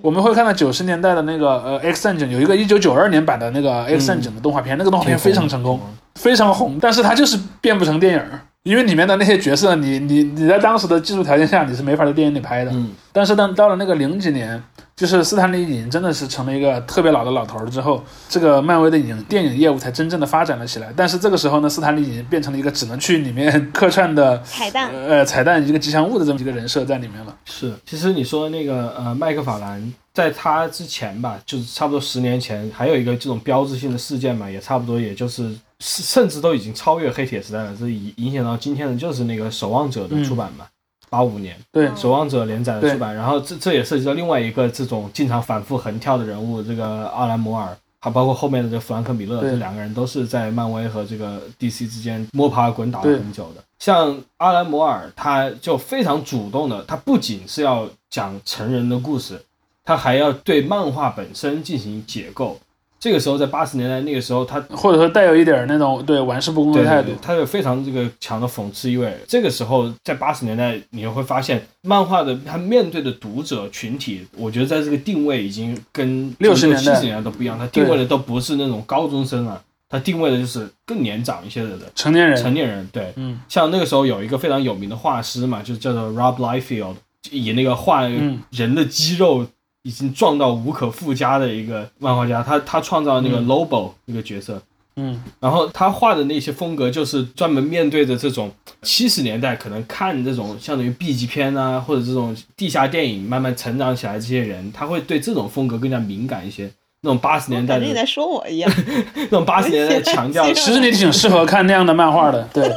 我们会看到九十年代的那个呃 X 战警有一个一九九二年版的那个 X 战警的动画片，那个动画片非常成功。非常红，但是它就是变不成电影儿，因为里面的那些角色，你你你在当时的技术条件下，你是没法在电影里拍的。嗯，但是当到了那个零几年，就是斯坦利已经真的是成了一个特别老的老头儿之后，这个漫威的影电影业务才真正的发展了起来。但是这个时候呢，斯坦利已经变成了一个只能去里面客串的彩蛋，呃彩蛋一个吉祥物的这么一个人设在里面了。是。其实你说那个呃，麦克法兰在他之前吧，就是差不多十年前，还有一个这种标志性的事件嘛，也差不多，也就是甚甚至都已经超越黑铁时代了，这影影响到今天的就是那个守望者的出版嘛，八五年。对，嗯守望者连载的出版，然后这这也涉及到另外一个这种经常反复横跳的人物，这个阿兰摩尔，还包括后面的这个弗兰克米勒，这两个人都是在漫威和这个 DC 之间摸爬滚打了很久的。像阿兰摩尔，他就非常主动的，他不仅是要讲成人的故事，他还要对漫画本身进行解构。这个时候在八十年代那个时候，他或者说带有一点儿那种对玩世不恭的态度对对对，。它有非常这个强的讽刺意味。这个时候，在八十年代，你会发现漫画的他面对的读者群体，我觉得在这个定位已经跟六十年代七十年代都不一样。他定位的都不是那种高中生了，他定位的就是更年长一些的人，成年人，成年人。对，嗯，像那个时候有一个非常有名的画师嘛，就叫做 Rob Liefeld，以那个画嗯人的肌肉已经撞到无可复加的一个漫画家，他他创造那个嗯 Lobo 那个角色。嗯，然后他画的那些风格，就是专门面对着这种七十年代可能看这种相当于 B 级片啊，或者这种地下电影慢慢成长起来这些人，他会对这种风格更加敏感一些。那种八十年代你在说我一样。那种八十年代强调，其实你挺适合看那样的漫画的，对，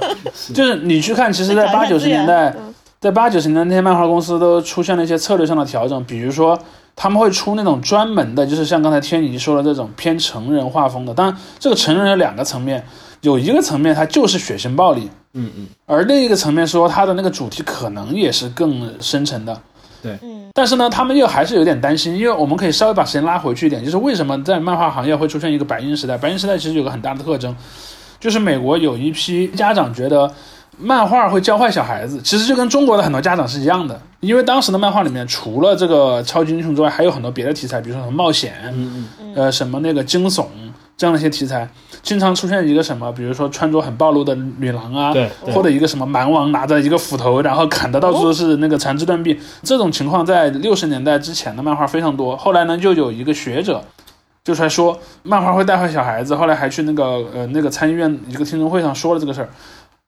就是你去看，其实，在八九十年代，嗯在八九十年代，那些漫画公司都出现了一些策略上的调整，比如说他们会出那种专门的，就是像刚才天怡说的这种偏成人画风的。当然，这个成人有两个层面，有一个层面它就是血腥暴力，嗯嗯，而另一个层面说它的那个主题可能也是更深沉的。对嗯但是呢，他们又还是有点担心，因为我们可以稍微把时间拉回去一点，就是为什么在漫画行业会出现一个白银时代？白银时代其实有个很大的特征，就是美国有一批家长觉得漫画会教坏小孩子，其实就跟中国的很多家长是一样的，因为当时的漫画里面除了这个超级英雄之外，还有很多别的题材，比如说什么冒险，嗯呃，什么那个惊悚这样的一些题材，经常出现一个什么，比如说穿着很暴露的女郎啊，对对。或者一个什么蛮王拿着一个斧头，然后砍的到处都是那个残肢断臂，这种情况在六十年代之前的漫画非常多。后来呢，就有一个学者就出来说，漫画会带坏小孩子，后来还去那个呃那个参议院一个听证会上说了这个事儿。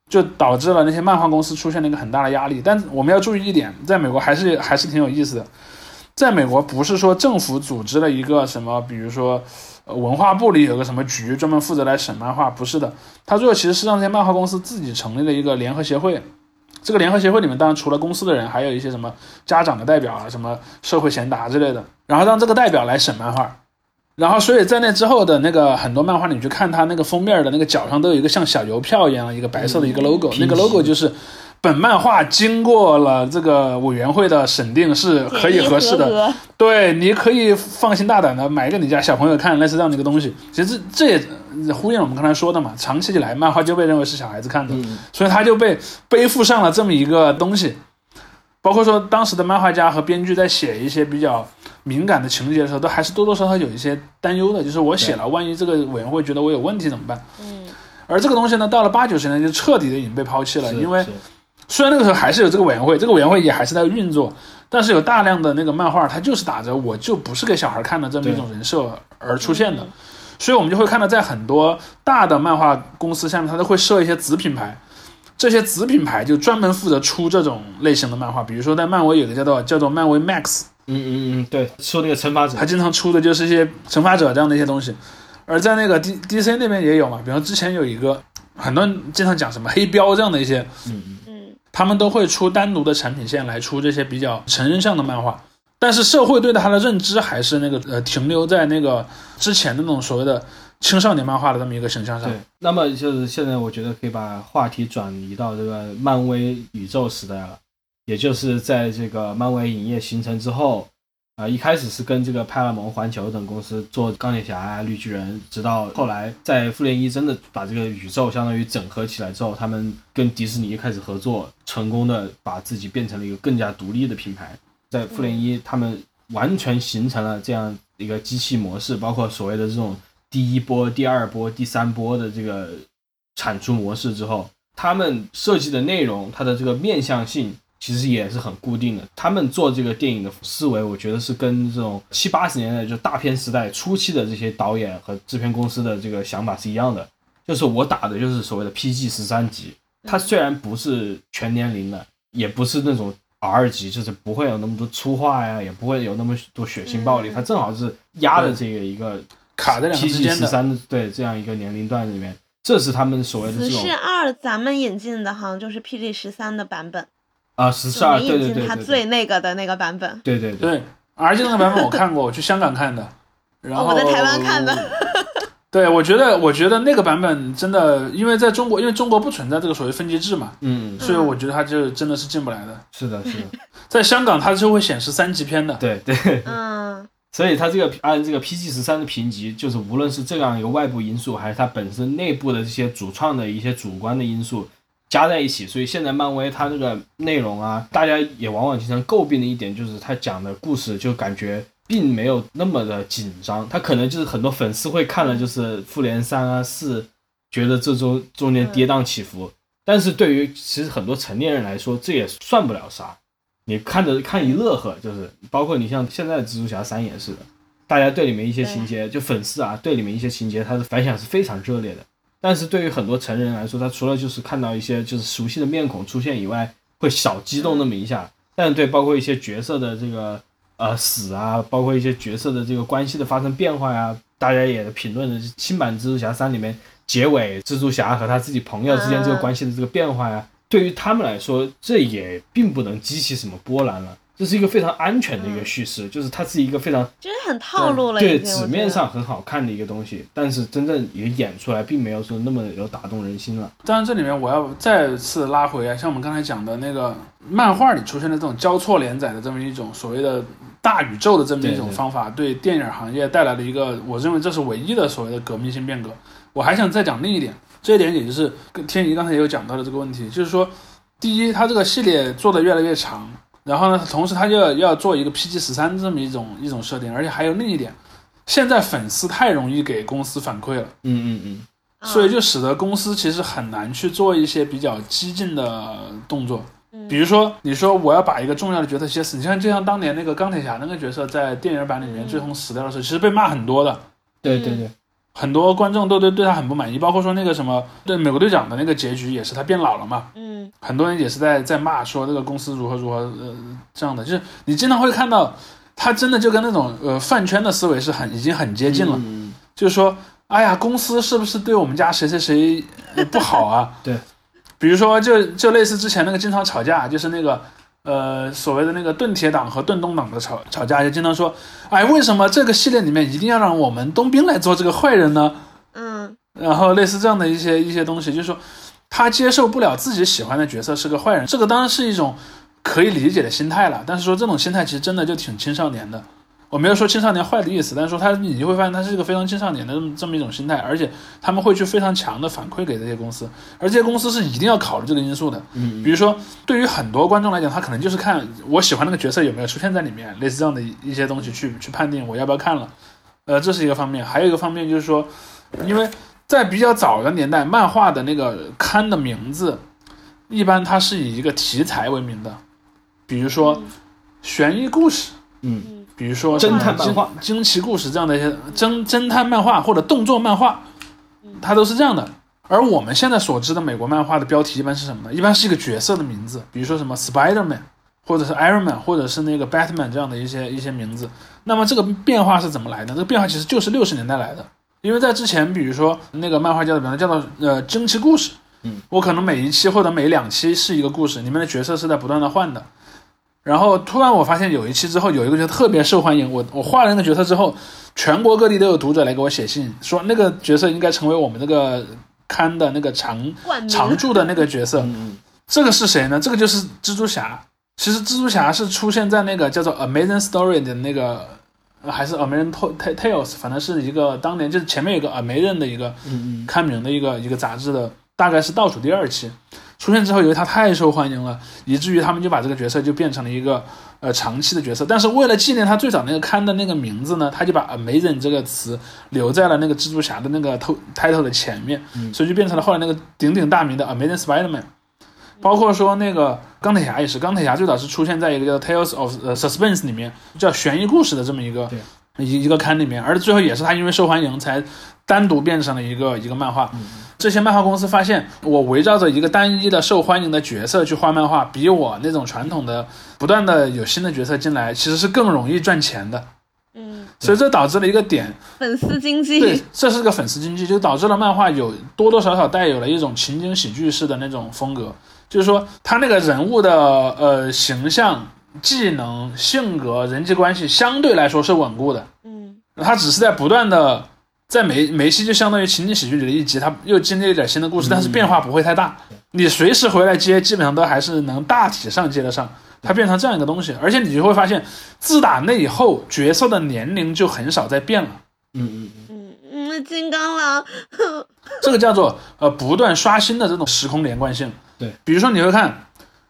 就导致了那些漫画公司出现了一个很大的压力，但我们要注意一点，在美国还是还是挺有意思的，在美国不是说政府组织了一个什么，比如说呃文化部里有个什么局专门负责来审漫画，不是的，他最后其实是让这些漫画公司自己成立了一个联合协会。这个联合协会里面，当然除了公司的人，还有一些什么家长的代表啊，什么社会贤达之类的，然后让这个代表来审漫画。然后，所以在那之后的那个很多漫画，你去看它那个封面的那个角上都有一个像小邮票一样一个白色的一个 logo，、那个 logo 就是本漫画经过了这个委员会的审定是可以合适的，的。对，你可以放心大胆的买给你家小朋友看，类似这样的一个东西。其实这这也呼应了我们刚才说的嘛，长期以来漫画就被认为是小孩子看的，嗯所以他就被背负上了这么一个东西。包括说当时的漫画家和编剧在写一些比较敏感的情节的时候，都还是多多少少有一些担忧的，就是我写了，万一这个委员会觉得我有问题怎么办？嗯。而这个东西呢，到了八九十年代就彻底的已经被抛弃了，因为虽然那个时候还是有这个委员会，这个委员会也还是在运作，但是有大量的那个漫画，它就是打着我就不是给小孩看的这么一种人设而出现的，嗯。所以我们就会看到在很多大的漫画公司下面，它都会设一些子品牌，这些子品牌就专门负责出这种类型的漫画，比如说在漫威有个叫做叫做漫威 Max，嗯嗯嗯，对，出那个惩罚者。他，经常出的就是一些惩罚者这样的一些东西，而在那个 D D C 那边也有嘛，比方之前有一个很多人经常讲什么黑标这样的一些。嗯嗯。嗯他们都会出单独的产品线来出这些比较成人向的漫画，但是社会对它的认知还是那个呃停留在那个之前的那种所谓的青少年漫画的这么一个形象上对。。那么就是现在，我觉得可以把话题转移到这个漫威宇宙时代了，也就是在这个漫威影业形成之后，啊、一开始是跟这个派拉蒙、环球等公司做钢铁侠、绿巨人，直到后来在复联一真的把这个宇宙相当于整合起来之后，他们跟迪士尼开始合作，成功的把自己变成了一个更加独立的品牌。在复联一，他们完全形成了这样一个机器模式，包括所谓的这种第一波、第二波、第三波的这个产出模式之后，他们设计的内容，它的这个面向性其实也是很固定的。他们做这个电影的思维，我觉得是跟这种七八十年代就大片时代初期的这些导演和制片公司的这个想法是一样的。就是我打的就是所谓的 PG 十三级，它虽然不是全年龄的，也不是那种 R 级，就是不会有那么多粗话呀，也不会有那么多血腥暴力，嗯它正好是压的这个一个卡在两个之间的。三对这样一个年龄段里面，这是他们所谓的死这种侍二咱们引进的好像就是 PG 十三的版本，啊十就四二，对对对对最那个的那个版本。对对对对，R 级那个版本我看过，我去香港看的，然后我在台湾看的。对，我觉得，我觉得那个版本真的，因为在中国，因为中国不存在这个所谓分级制嘛，嗯，所以我觉得它就真的是进不来的。是的，是的，在香港，它是会显示三级片的。对对，嗯，所以它这个按这个 PG 十三的评级，就是无论是这样一个外部因素，还是它本身内部的这些主创的一些主观的因素加在一起，所以现在漫威它这个内容啊，大家也往往经常诟病的一点就是它讲的故事就感觉并没有那么的紧张，它可能就是很多粉丝会看了就是复联三啊四，觉得这周中间跌宕起伏，但是对于其实很多成年人来说，这也算不了啥。你看着看一乐呵，就是包括你像现在的蜘蛛侠三也是的，大家对里面一些情节，就粉丝啊对里面一些情节，他的反响是非常热烈的。但是对于很多成人来说，他除了就是看到一些就是熟悉的面孔出现以外，会小激动那么一下。但是对包括一些角色的这个呃死啊，包括一些角色的这个关系的发生变化呀，大家也评论的新版蜘蛛侠三里面结尾蜘蛛侠和他自己朋友之间这个关系的这个变化呀，对于他们来说，这也并不能激起什么波澜了。这是一个非常安全的一个叙事，就是它是一个非常就是很套路了，对纸面上很好看的一个东西，但是真正也演出来，并没有说那么有打动人心了。当然，这里面我要再次拉回啊，像我们刚才讲的那个漫画里出现的这种交错连载的这么一种所谓的大宇宙的这么一种方法，对电影行业带来了一个，我认为这是唯一的所谓的革命性变革。我还想再讲另一点，这一点也就是跟天怡刚才也有讲到的这个问题，就是说，第一，它这个系列做的越来越长，然后呢，同时它就要要做一个 PG 十三这么一种一种设定，而且还有另一点，现在粉丝太容易给公司反馈了。嗯嗯嗯，所以就使得公司其实很难去做一些比较激进的动作。比如说，你说我要把一个重要的角色写死，你像就像当年那个钢铁侠那个角色在电影版里面最后死掉的时候，其实被骂很多的，对对对，很多观众都对对他很不满意，包括说那个什么对美国队长的那个结局也是他变老了嘛，嗯。很多人也是在在骂说这个公司如何如何呃这样的，就是你经常会看到他真的就跟那种呃饭圈的思维是很已经很接近了，嗯。就是说，哎呀，公司是不是对我们家谁谁谁呃不好啊？对，比如说就就类似之前那个经常吵架，就是那个呃所谓的那个盾铁党和盾东党的吵吵架，就经常说，哎，为什么这个系列里面一定要让我们冬兵来做这个坏人呢？嗯然后类似这样的一些一些东西，就是说他接受不了自己喜欢的角色是个坏人，这个当然是一种可以理解的心态了。但是说这种心态其实真的就挺青少年的。我没有说青少年坏的意思，但是说他你就会发现他是一个非常青少年的这么这么一种心态，而且他们会去非常强的反馈给这些公司，而这些公司是一定要考虑这个因素的。嗯比如说对于很多观众来讲，他可能就是看我喜欢那个角色有没有出现在里面，类似这样的一一些东西去去判定我要不要看了。呃，这是一个方面，还有一个方面就是说，因为在比较早的年代，漫画的那个刊的名字，一般它是以一个题材为名的，比如说悬疑故事，嗯比如说侦探漫画惊、奇故事这样的一些侦侦探漫画或者动作漫画，它都是这样的。而我们现在所知的美国漫画的标题一般是什么呢？一般是一个角色的名字，比如说什么 Spider-Man，或者是 Iron Man，或者是那个 Batman 这样的一些一些名字。那么这个变化是怎么来的？这个变化其实就是六十年代来的。因为在之前，比如说那个漫画叫的，比方叫做呃惊奇故事，嗯，我可能每一期或者每两期是一个故事，里面的角色是在不断的换的。然后突然我发现有一期之后有一个角色特别受欢迎，我我画了那个角色之后，全国各地都有读者来给我写信，说那个角色应该成为我们那个刊的那个常常驻的那个角色。嗯这个是谁呢？这个就是蜘蛛侠。其实蜘蛛侠是出现在那个叫做《Amazing Story》的那个，呃还是《Amazing Ta- Ta- Tales》，反正是一个当年就是前面有个 Amazing 的一个嗯刊名的一个一个杂志的，大概是倒数第二期。出现之后，由于他太受欢迎了，以至于他们就把这个角色就变成了一个呃长期的角色。但是为了纪念他最早那个刊的那个名字呢，他就把 Amazing 这个词留在了那个蜘蛛侠的那个 title 的前面，所以就变成了后来那个鼎鼎大名的 Amazing Spider-Man。包括说那个钢铁侠也是，钢铁侠最早是出现在一个叫 Tales of 呃 Suspense 里面，叫悬疑故事的这么一个一一个刊里面，而最后也是他因为受欢迎才单独变成了一个一个漫画。这些漫画公司发现，我围绕着一个单一的受欢迎的角色去画漫画，比我那种传统的不断的有新的角色进来，其实是更容易赚钱的。嗯，所以这导致了一个点，粉丝经济。对，这是个粉丝经济，就导致了漫画有多多少少带有了一种情景喜剧式的那种风格。就是说，他那个人物的呃形象、技能、性格、人际关系相对来说是稳固的。嗯，他只是在不断的在梅梅西就相当于情景喜剧里的一集，他又经历了一点新的故事，但是变化不会太大。你随时回来接，基本上都还是能大体上接得上。它变成这样一个东西，而且你就会发现，自打那以后，角色的年龄就很少再变了。嗯嗯嗯，嗯嗯，金刚狼，这个叫做呃不断刷新的这种时空连贯性。对，比如说你会看，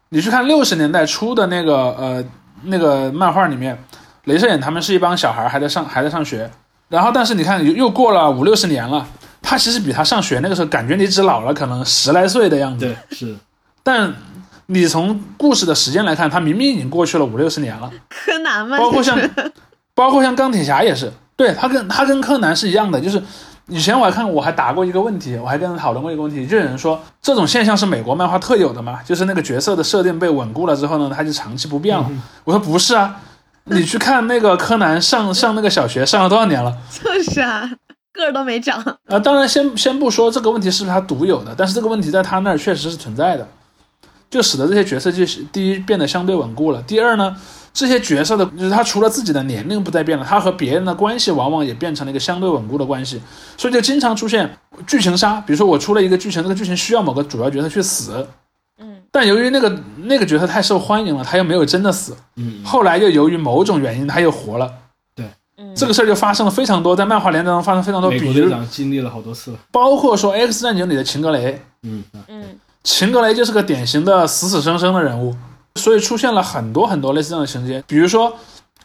你去看六十年代初的那个呃那个漫画里面，镭射眼他们是一帮小孩还在上还在上学，然后但是你看又又过了五六十年了，他其实比他上学那个时候感觉你只老了可能十来岁的样子。对，是，但你从故事的时间来看，他明明已经过去了五六十年了。柯南吗？包括像包括像钢铁侠也是，对他跟他跟柯南是一样的，就是以前我还看我还答过一个问题，我还跟人讨论过一个问题，就有人说这种现象是美国漫画特有的嘛，就是那个角色的设定被稳固了之后呢，他就长期不变了。我说不是啊，你去看那个柯南上 上那个小学上了多少年了？就是啊，个儿都没长。啊，当然先先不说这个问题是不是他独有的，但是这个问题在他那儿确实是存在的，就使得这些角色就是第一变得相对稳固了，第二呢，这些角色的就是他除了自己的年龄不再变了，他和别人的关系往往也变成了一个相对稳固的关系，所以就经常出现剧情杀，比如说我出了一个剧情，这个剧情需要某个主要角色去死，嗯，但由于那个那个角色太受欢迎了，他又没有真的死，嗯，后来又由于某种原因他又活了。嗯，这个事儿就发生了非常多，在漫画连载中发生非常多，比如长经历了好多次了。包括说《X 战警》里的秦格雷，嗯，嗯秦格雷就是个典型的死死生生的人物，所以出现了很多很多类似这样的情节。比如说，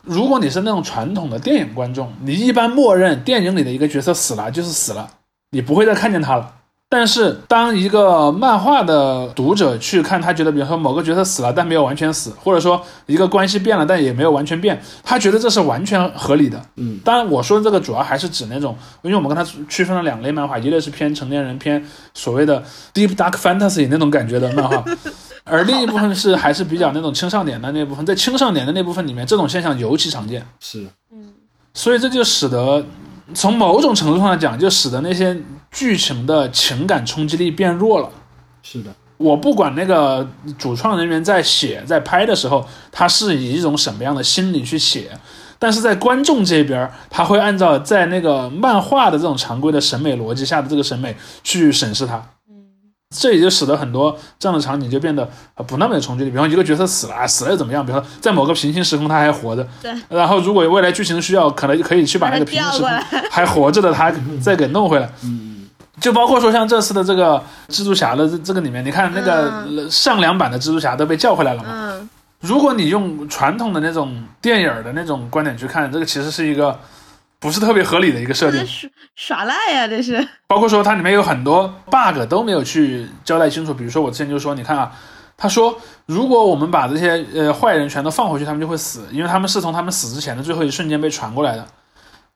如果你是那种传统的电影观众，你一般默认电影里的一个角色死了就是死了，你不会再看见他了。但是当一个漫画的读者去看，他觉得比如说某个角色死了，但没有完全死，或者说一个关系变了，但也没有完全变，他觉得这是完全合理的。嗯，当然我说的这个主要还是指那种，因为我们跟他区分了两类漫画，一类是偏成年人、偏所谓的 deep dark fantasy 那种感觉的漫画，而另一部分是还是比较那种青少年的那部分，在青少年的那部分里面，这种现象尤其常见。是，嗯所以这就使得从某种程度上来讲，就使得那些剧情的情感冲击力变弱了。是的，我不管那个主创人员在写在拍的时候，他是以一种什么样的心理去写，但是在观众这边，他会按照在那个漫画的这种常规的审美逻辑下的这个审美去审视它。嗯这也就使得很多这样的场景就变得呃不那么有冲击力。比方一个角色死了，啊死了又怎么样？比方说在某个平行时空他还活着，对，然后如果未来剧情需要，可能可以去把那个平行时空还活着的他再给弄回来。嗯，就包括说像这次的这个蜘蛛侠的这这个里面，你看那个上两版的蜘蛛侠都被叫回来了嘛。嗯如果你用传统的那种电影的那种观点去看，这个其实是一个不是特别合理的一个设定。耍耍赖呀，这是。包括说它里面有很多 bug 都没有去交代清楚。比如说我之前就说，你看啊，他说如果我们把这些呃坏人全都放回去，他们就会死，因为他们是从他们死之前的最后一瞬间被传过来的。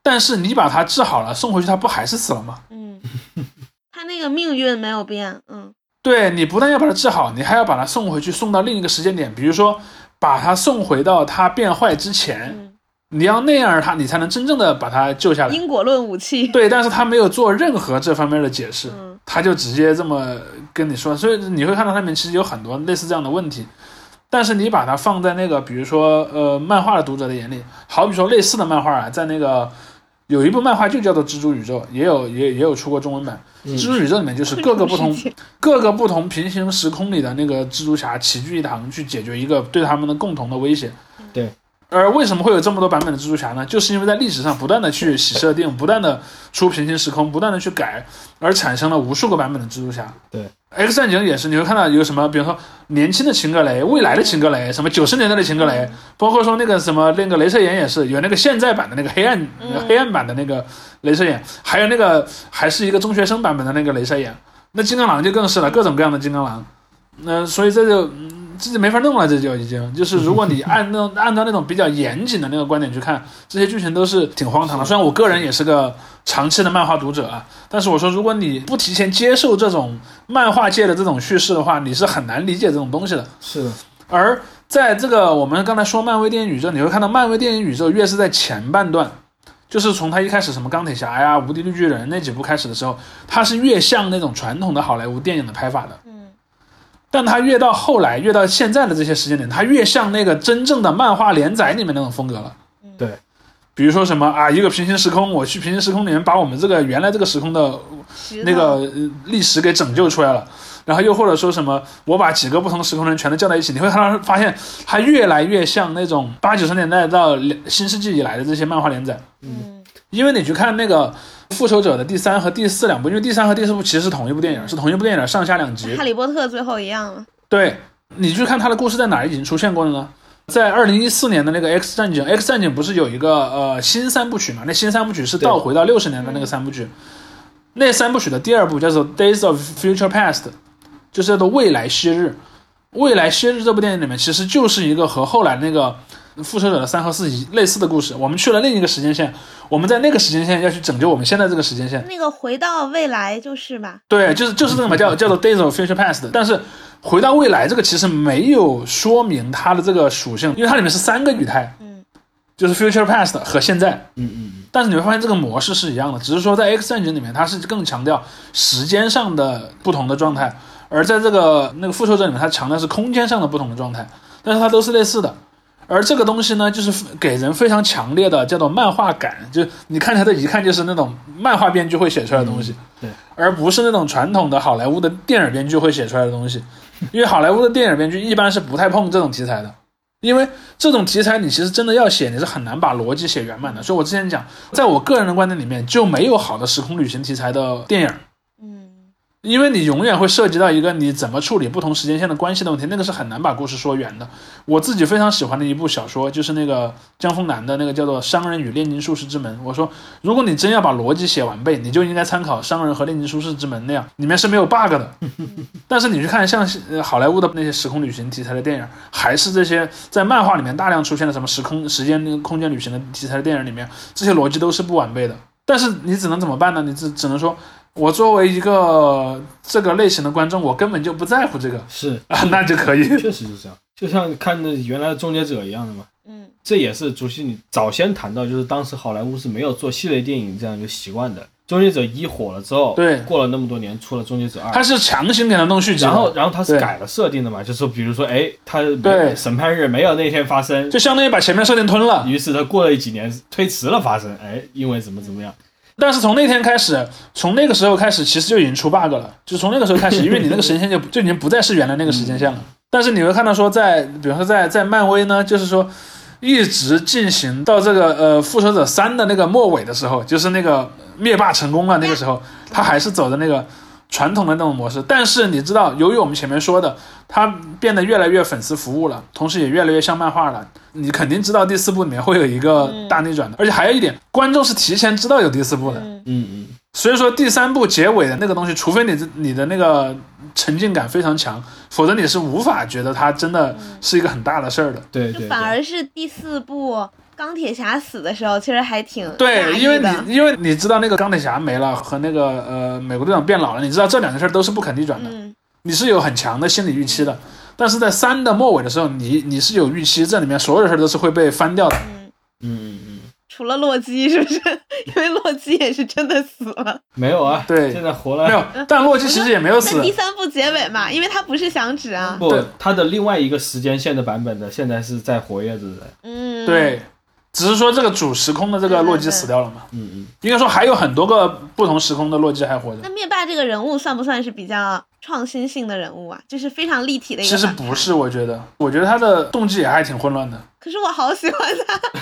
但是你把他治好了，送回去，他不还是死了吗？嗯，他那个命运没有变。嗯对你不但要把它治好，你还要把它送回去，送到另一个时间点，比如说把它送回到他变坏之前，嗯，你要那样他，你才能真正的把他救下来。因果论武器。对，但是他没有做任何这方面的解释，嗯他就直接这么跟你说，所以你会看到上面其实有很多类似这样的问题。但是你把它放在那个，比如说呃漫画的读者的眼里，好比说类似的漫画啊，在那个有一部漫画就叫做《蜘蛛宇宙》，也有也也有出过中文版。蜘蛛宇宙里面就是各个不同 各个不同平行时空里的那个蜘蛛侠齐聚一堂，去解决一个对他们的共同的威胁。对。而为什么会有这么多版本的蜘蛛侠呢？就是因为在历史上不断的去洗设定，不断的出平行时空，不断的去改，而产生了无数个版本的蜘蛛侠。对。X 战警也是，你会看到有什么，比如说年轻的秦格雷、未来的秦格雷，什么九十年代的秦格雷，包括说那个什么那个镭射眼也是有那个现在版的那个黑暗、黑暗版的那个镭射眼，还有那个还是一个中学生版本的那个镭射眼。那金刚狼就更是了，各种各样的金刚狼。那所以这就嗯这就没法弄了，这就已经就是如果你按那种 按照那种比较严谨的那个观点去看，这些剧情都是挺荒唐的。虽然我个人也是个长期的漫画读者啊，但是我说如果你不提前接受这种漫画界的这种叙事的话，你是很难理解这种东西的。是的，而在这个我们刚才说漫威电影宇宙，你会看到漫威电影宇宙越是在前半段，就是从它一开始什么钢铁侠呀、无敌绿巨人那几部开始的时候，它是越像那种传统的好莱坞电影的拍法的。嗯但它越到后来，越到现在的这些时间点，它越像那个真正的漫画连载里面那种风格了。对，比如说什么啊，一个平行时空，我去平行时空里面把我们这个原来这个时空的那个呃历史给拯救出来了。然后又或者说什么，我把几个不同时空的人全都叫在一起，你会看到发现它越来越像那种八九十年代到新世纪以来的这些漫画连载。嗯因为你去看那个《复仇者》的第三和第四两部，因为第三和第四部其实是同一部电影，是同一部电影上下两集。哈利波特最后一样了。对你去看他的故事在哪儿已经出现过了呢？在二零一四年的那个 X 战警，X 战警不是有一个呃新三部曲嘛？那新三部曲是倒回到六十年的那个三部曲。那三部曲的第二部叫做《Days of Future Past》，就是叫做未来昔日。未来昔日这部电影里面其实就是一个和后来那个复仇者的三和四一类似的故事。我们去了另一个时间线，我们在那个时间线要去拯救我们现在这个时间线。那个回到未来就是吧？对，就是就是那个嘛，叫叫做 Days of Future Past。但是回到未来这个其实没有说明它的这个属性，因为它里面是三个语态，嗯，就是 Future Past 和现在。嗯嗯嗯，但是你会发现这个模式是一样的，只是说在 X 战警里面它是更强调时间上的不同的状态，而在这个那个复仇者里面它强调是空间上的不同的状态，但是它都是类似的。而这个东西呢，就是给人非常强烈的叫做漫画感，就你看它的一看就是那种漫画编剧会写出来的东西，对，而不是那种传统的好莱坞的电影编剧会写出来的东西。因为好莱坞的电影编剧一般是不太碰这种题材的，因为这种题材你其实真的要写，你是很难把逻辑写圆满的。所以我之前讲，在我个人的观点里面，就没有好的时空旅行题材的电影。因为你永远会涉及到一个你怎么处理不同时间线的关系的问题，那个是很难把故事说圆的。我自己非常喜欢的一部小说，就是那个江峰南的那个叫做《商人与炼金术士之门》。我说，如果你真要把逻辑写完备，你就应该参考《商人和炼金术士之门》那样，里面是没有 bug 的。但是你去看像好莱坞的那些时空旅行题材的电影，还是这些在漫画里面大量出现的什么时空、时间、空间旅行的题材的电影里面，这些逻辑都是不完备的。但是你只能怎么办呢？你只只能说，我作为一个这个类型的观众，我根本就不在乎这个。是。啊，那就可以。确实是这样，就像看的原来的终结者一样的嘛。嗯这也是主席你早先谈到，就是当时好莱坞是没有做系列电影这样一个习惯的。终结者一火了之后，对。过了那么多年出了终结者二，他是强行给他弄续集，然后然后他是改了设定的嘛，就是说比如说哎，他没对。审判日没有那天发生，就相当于把前面设定吞了。于是他过了几年推迟了发生，哎，因为怎么怎么样，但是从那天开始，从那个时候开始，其实就已经出 bug 了。就从那个时候开始，因为你那个时间线就 就已经不再是原来那个时间线了。但是你会看到说在，比方说在在漫威呢，就是说一直进行到这个呃复仇者三的那个末尾的时候，就是那个灭霸成功了那个时候，他还是走的那个传统的那种模式。但是你知道，由于我们前面说的，它变得越来越粉丝服务了，同时也越来越像漫画了。你肯定知道第四部里面会有一个大逆转的，而且还有一点，观众是提前知道有第四部的。嗯嗯嗯，所以说第三部结尾的那个东西，除非你这你的那个沉浸感非常强，否则你是无法觉得它真的是一个很大的事儿的。对对，就反而是第四部钢铁侠死的时候，其实还挺对，因为你因为你知道那个钢铁侠没了和那个呃美国队长变老了，你知道这两件事儿都是不可逆转的，嗯你是有很强的心理预期的。但是在三的末尾的时候，你你是有预期，这里面所有的事儿都是会被翻掉的。嗯，嗯嗯嗯，除了洛基是不是？因为洛基也是真的死了。没有啊，对现在活了没有，但洛基其实也没有那死第。三部结尾嘛，因为他不是响指啊。不对，他的另外一个时间线的版本的现在是在活跃着的，嗯，对，只是说这个主时空的这个洛基死掉了嘛。嗯嗯，应该说还有很多个不同时空的洛基还活着那。灭霸这个人物算不算是比较创新性的人物啊？就是非常立体的一个其。实不是，，我觉得，我觉得他的动机也还挺混乱的。可是我好喜欢他。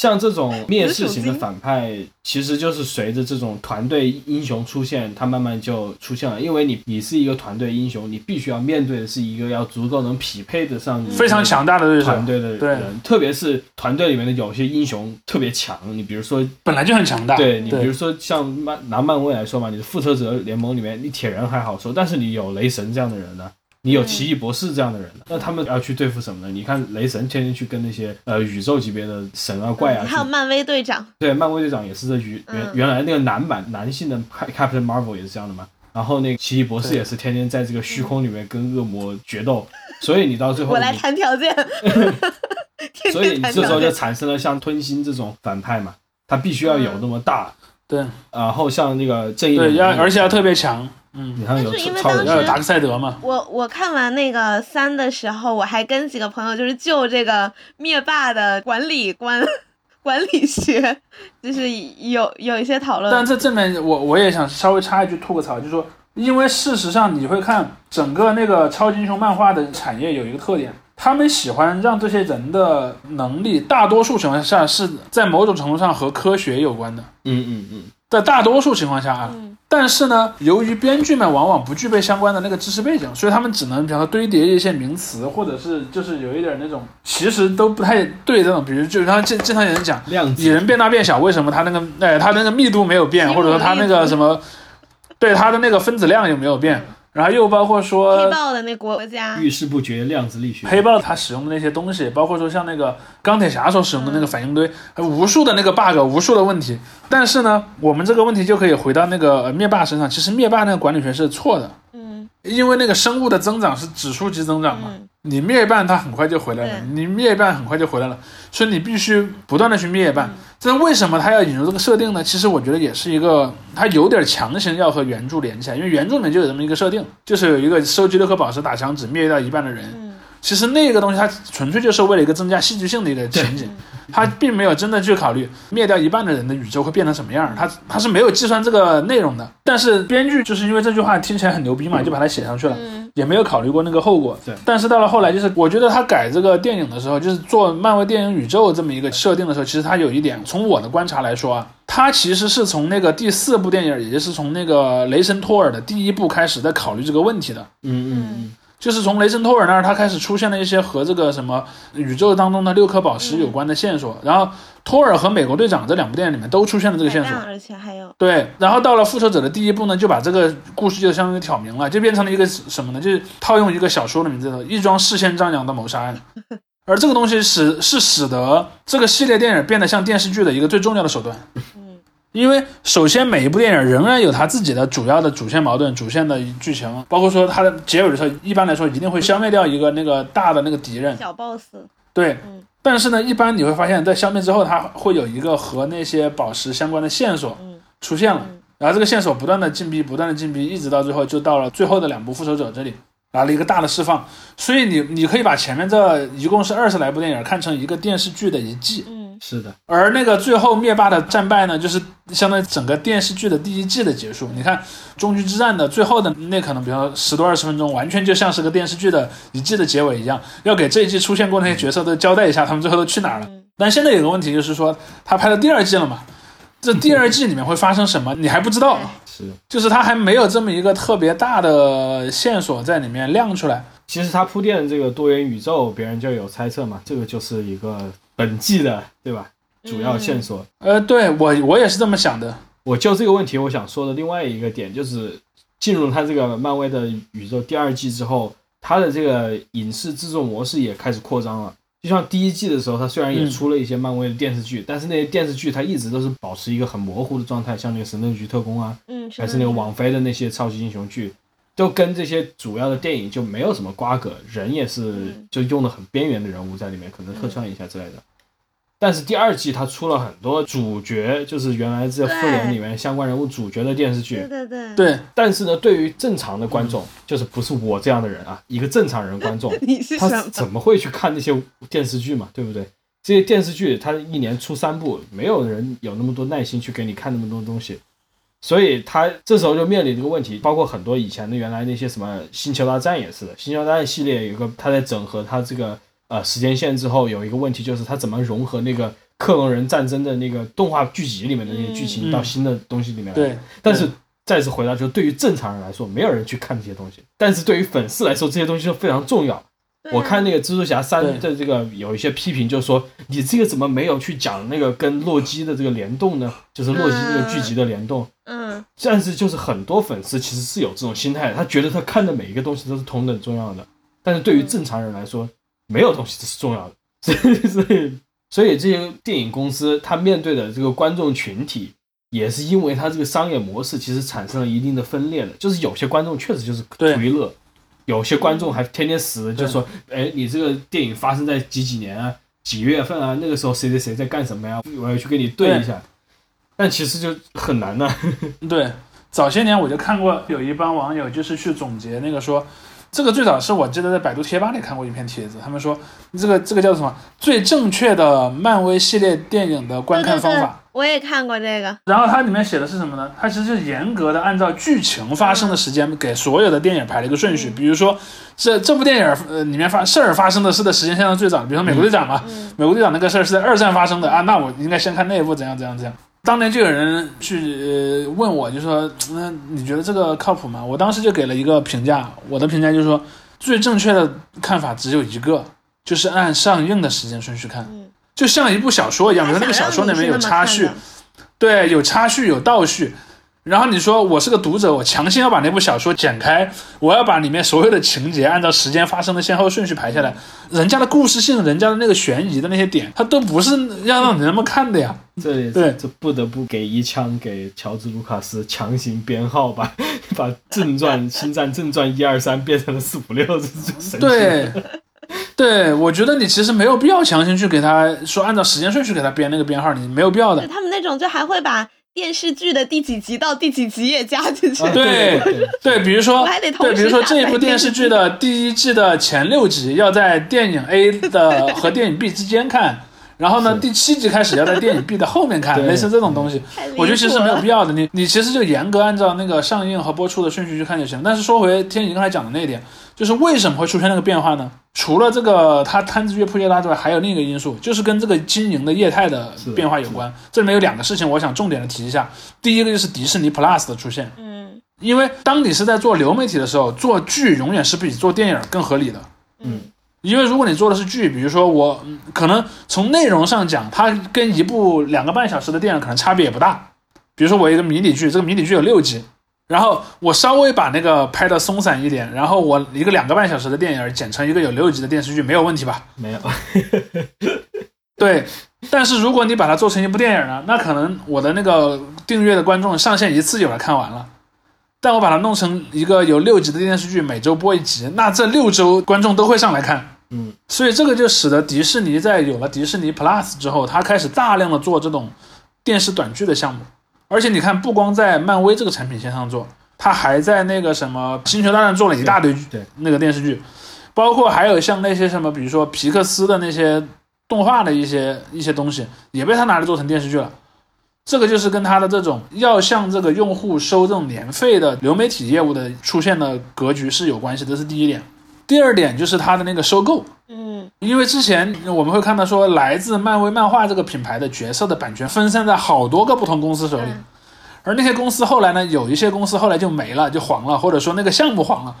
像这种 蔑视型的反派，其实就是随着这种团队英雄出现，他慢慢就出现了。因为你你是一个团队英雄，你必须要面对的是一个要足够能匹配得上你非常强大的对手，团队的对人，特别是团队里面的有些英雄特别强，你比如说本来就很强大。对你，比如说像漫拿漫威来说嘛，你的复仇者联盟里面，你铁人还好说，但是你有雷神这样的人呢，你有奇异博士这样的人呢，那他们要去对付什么呢？你看雷神天天去跟那些呃宇宙级别的神啊怪啊去还有漫威队长，对，漫威队长也是这原原嗯原来那个男版男性的 Cap- Captain Marvel 也是这样的嘛。然后那个奇异博士也是天天在这个虚空里面跟恶魔决斗，所以你到最后我来谈条件。所以你这时候就。产生了像吞星这种反派嘛，他必须要有那么大，对然后像那个正义对，而且要特别强，嗯，你看有但是因为超人当时要有达克赛德嘛，我我看完那个三的时候，我还跟几个朋友就是就这个灭霸的管理观、管理学，就是有有一些讨论。但这这面我我也想稍微插一句吐个槽，就是说，因为事实上你会看整个那个超级英雄漫画的产业有一个特点，他们喜欢让这些人的能力，大多数情况下是在某种程度上和科学有关的，嗯嗯嗯，在大多数情况下啊。嗯但是呢，由于编剧们往往不具备相关的那个知识背景，所以他们只能比方说堆叠一些名词，或者是就是有一点那种其实都不太对这种，比如就他经经常有人讲，量子蚁人变大变小，为什么它那个哎它那个密度没有变，或者说它那个什么，对它的那个分子量有没有变？然后又包括说黑豹的那国家，遇事不决量子力学，黑豹它使用的那些东西，包括说像那个钢铁侠所使用的那嗯个反应堆，还有无数的那个 bug，无数的问题。但是呢，我们这个问题就可以回到那个呃灭霸身上。其实灭霸那个管理学是错的，嗯因为那个生物的增长是指数级增长嘛。嗯你灭一半，它很快就回来了；你灭一半，很快就回来了。所以你必须不断的去灭一半。嗯这为什么他要引入这个设定呢？其实我觉得也是一个，他有点强行要和原著连起来，因为原著里面就有这么一个设定，就是有一个收集六颗宝石打响指灭掉一半的人。嗯其实那个东西它纯粹就是为了一个增加戏剧性的一个情景，它并没有真的去考虑灭掉一半的人的宇宙会变成什么样，它它是没有计算这个内容的。但是编剧就是因为这句话听起来很牛逼嘛，就把它写上去了。嗯也没有考虑过那个后果。对但是到了后来，就是我觉得他改这个电影的时候，就是做漫威电影宇宙这么一个设定的时候，其实他有一点，从我的观察来说啊，他其实是从那个第四部电影，也就是从那个雷神托尔的第一部开始在考虑这个问题的。嗯嗯嗯，就是从雷神托尔那儿，他开始出现了一些和这个什么宇宙当中的六颗宝石有关的线索，然后托尔和美国队长这两部电影里面都出现了这个线索而且还有对，然后到了复仇者的第一部呢，就把这个故事就相当于挑明了，就变成了一个什么呢？就是套用一个小说的名字“一桩事先张扬的谋杀案”。而这个东西使是使得这个系列电影变得像电视剧的一个最重要的手段。因为首先每一部电影仍然有它自己的主要的主线矛盾、主线的剧情，包括说它的结尾的时候，一般来说一定会消灭掉一个那个大的那个敌人。小 boss，对嗯，但是呢，一般你会发现在消灭之后，它会有一个和那些宝石相关的线索嗯。出现了嗯，然后这个线索不断的进逼，不断的进逼，一直到最后就到了最后的两部复仇者这里。来了一个大的释放，所以你你可以把前面这一共是二十来部电影看成一个电视剧的一季，嗯是的，而那个最后灭霸的战败呢，就是相当于整个电视剧的第一季的结束。你看终局之战的最后的那可能，比方说十多二十分钟，完全就像是个电视剧的一季的结尾一样，要给这一季出现过那些角色都交代一下，他们最后都去哪儿了。嗯但现在有个问题就是说，他拍了第二季了嘛，这第二季里面会发生什么，你还不知道。是。就是他还没有这么一个特别大的线索在里面亮出来。其实他铺垫这个多元宇宙，别人就有猜测嘛，这个就是一个本季的，对吧？主要线索。呃，对我我也是这么想的。我就这个问题，我想说的另外一个点就是，进入他这个漫威的宇宙第二季之后，他的这个影视制作模式也开始扩张了。就像第一季的时候，他虽然也嗯出了一些漫威的电视剧，但是那些电视剧它一直都是保持一个很模糊的状态，像那个《神盾局特工》啊，嗯，还是那个网飞的那些超级英雄剧，都跟这些主要的电影就没有什么瓜葛，人也是嗯就用的很边缘的人物在里面，可能客串一下之类的。但是第二季它出了很多主角，就是原来这复联里面相关人物主角的电视剧对，对对，对，但是呢，对于正常的观众，就是不是我这样的人啊，一个正常人观众，你是他？怎么会去看那些电视剧嘛？对不对？这些电视剧他一年出三部，没有人有那么多耐心去给你看那么多东西，所以他这时候就面临这个问题。包括很多以前的原来那些什么《星球大战》也是的，《星球大战》系列有个，他在整合他这个呃时间线之后，有一个问题就是它怎么融合那个克隆人战争的那个动画剧集里面的那些剧情嗯到新的东西里面来。对，但是再次回到，就对于正常人来说，没有人去看这些东西，但是对于粉丝来说，这些东西就非常重要。啊我看那个蜘蛛侠三的这个有一些批评，就是说你这个怎么没有去讲那个跟洛基的这个联动呢？就是洛基这个剧集的联动。嗯，但是就是很多粉丝其实是有这种心态，他觉得他看的每一个东西都是同等重要的，但是对于正常人来说，没有东西这是重要的。所以所以所以这些电影公司它面对的这个观众群体，也是因为它这个商业模式其实产生了一定的分裂的，就是有些观众确实就是图一乐。有些观众还天天死，就说：“哎，你这个电影发生在几几年啊，几月份啊？那个时候谁谁谁在干什么呀？我要去跟你对一下。”但其实就很难呐、对，早些年我就看过有一帮网友就是去总结那个说，这个最早是我记得在百度贴吧里看过一篇帖子，他们说这个这个叫什么最正确的漫威系列电影的观对对对看方法。，我也看过这个。然后它里面写的是什么呢？它其实是严格的按照剧情发生的时间给所有的电影排了一个顺序。比如说，这这部电影呃里面发事儿发生的事的时间线上最早，比如说美国队长嘛，嗯美国队长那个事儿是在二战发生的啊，那我应该先看那一部怎样怎样怎样。当年就有人去、呃、问我，就说那、你觉得这个靠谱吗？我当时就给了一个评价，我的评价就是说最正确的看法只有一个，就是按上映的时间顺序看，嗯，就像一部小说一样，比如那个小说里面有插叙，对，有插叙，有倒叙。然后你说我是个读者，我强行要把那部小说剪开，我要把里面所有的情节按照时间发生的先后顺序排下来，人家的故事性，人家的那个悬疑的那些点，它都不是要让你那么看的呀。这也对这不得不给一枪给乔治卢卡斯强行编号，吧 把正传《星战正传》一二三变成了四五六，这这神奇。对，对，我觉得你其实没有必要强行去给他说按照时间顺序给他编那个编号，你没有必要的。他们那种就还会把电视剧的第几集到第几集也加进去。啊对对比如说对，比如说这一部电视剧的第一季的前六集要在电影 A 的和电影 B 之间看，然后呢，第七集开始要在电影 B 的后面看，类似这种东西，我觉得其实没有必要的。你你其实就严格按照那个上映和播出的顺序去看就行了。但是说回天宇刚才讲的那一点，就是为什么会出现那个变化呢？除了这个它摊子越铺越大之外，还有另一个因素，就是跟这个经营的业态的变化有关。这里面有两个事情，我想重点的提一下。第一个就是迪士尼 Plus 的出现，嗯因为当你是在做流媒体的时候，做剧永远是比做电影更合理的。嗯因为如果你做的是剧，比如说我嗯可能从内容上讲，它跟一部两个半小时的电影可能差别也不大。比如说我一个迷你剧，这个迷你剧有六集，然后我稍微把那个拍的松散一点，然后我一个两个半小时的电影剪成一个有六集的电视剧，没有问题吧？没有，对。但是如果你把它做成一部电影呢，那可能我的那个订阅的观众上线一次就把它看完了。但我把它弄成一个有六集的电视剧，每周播一集，那这六周观众都会上来看。嗯，所以这个就使得迪士尼在有了迪士尼 Plus 之后，它开始大量的做这种电视短剧的项目。而且你看，不光在漫威这个产品线上做，他还在那个什么星球大战做了一大堆对那个电视剧，包括还有像那些什么，比如说皮克斯的那些动画的一些一些东西，也被他拿来做成电视剧了。这个就是跟他的这种要向这个用户收这种年费的流媒体业务的出现的格局是有关系的，这是第一点。第二点就是它的那个收购，嗯。因为之前我们会看到说，来自漫威漫画这个品牌的角色的版权分散在好多个不同公司手里，嗯。而那些公司后来呢，有一些公司后来就没了，就黄了，或者说那个项目黄了，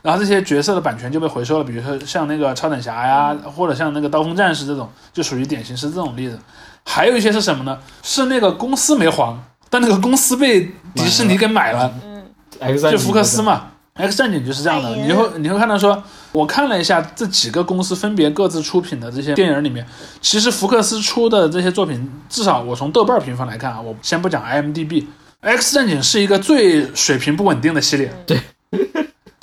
然后这些角色的版权就被回收了，比如说像那个超等侠呀，或者像那个刀锋战士这种，就属于典型是这种例子。还有一些是什么呢？是那个公司没黄，但那个公司被迪士尼给买了。嗯。就福克斯嘛，X 战警就是这样的。你会你会看到说，我看了一下这几个公司分别各自出品的这些电影里面，其实福克斯出的这些作品，至少我从豆瓣评分来看啊，我先不讲 IMDB，X 战警是一个最水平不稳定的系列。对。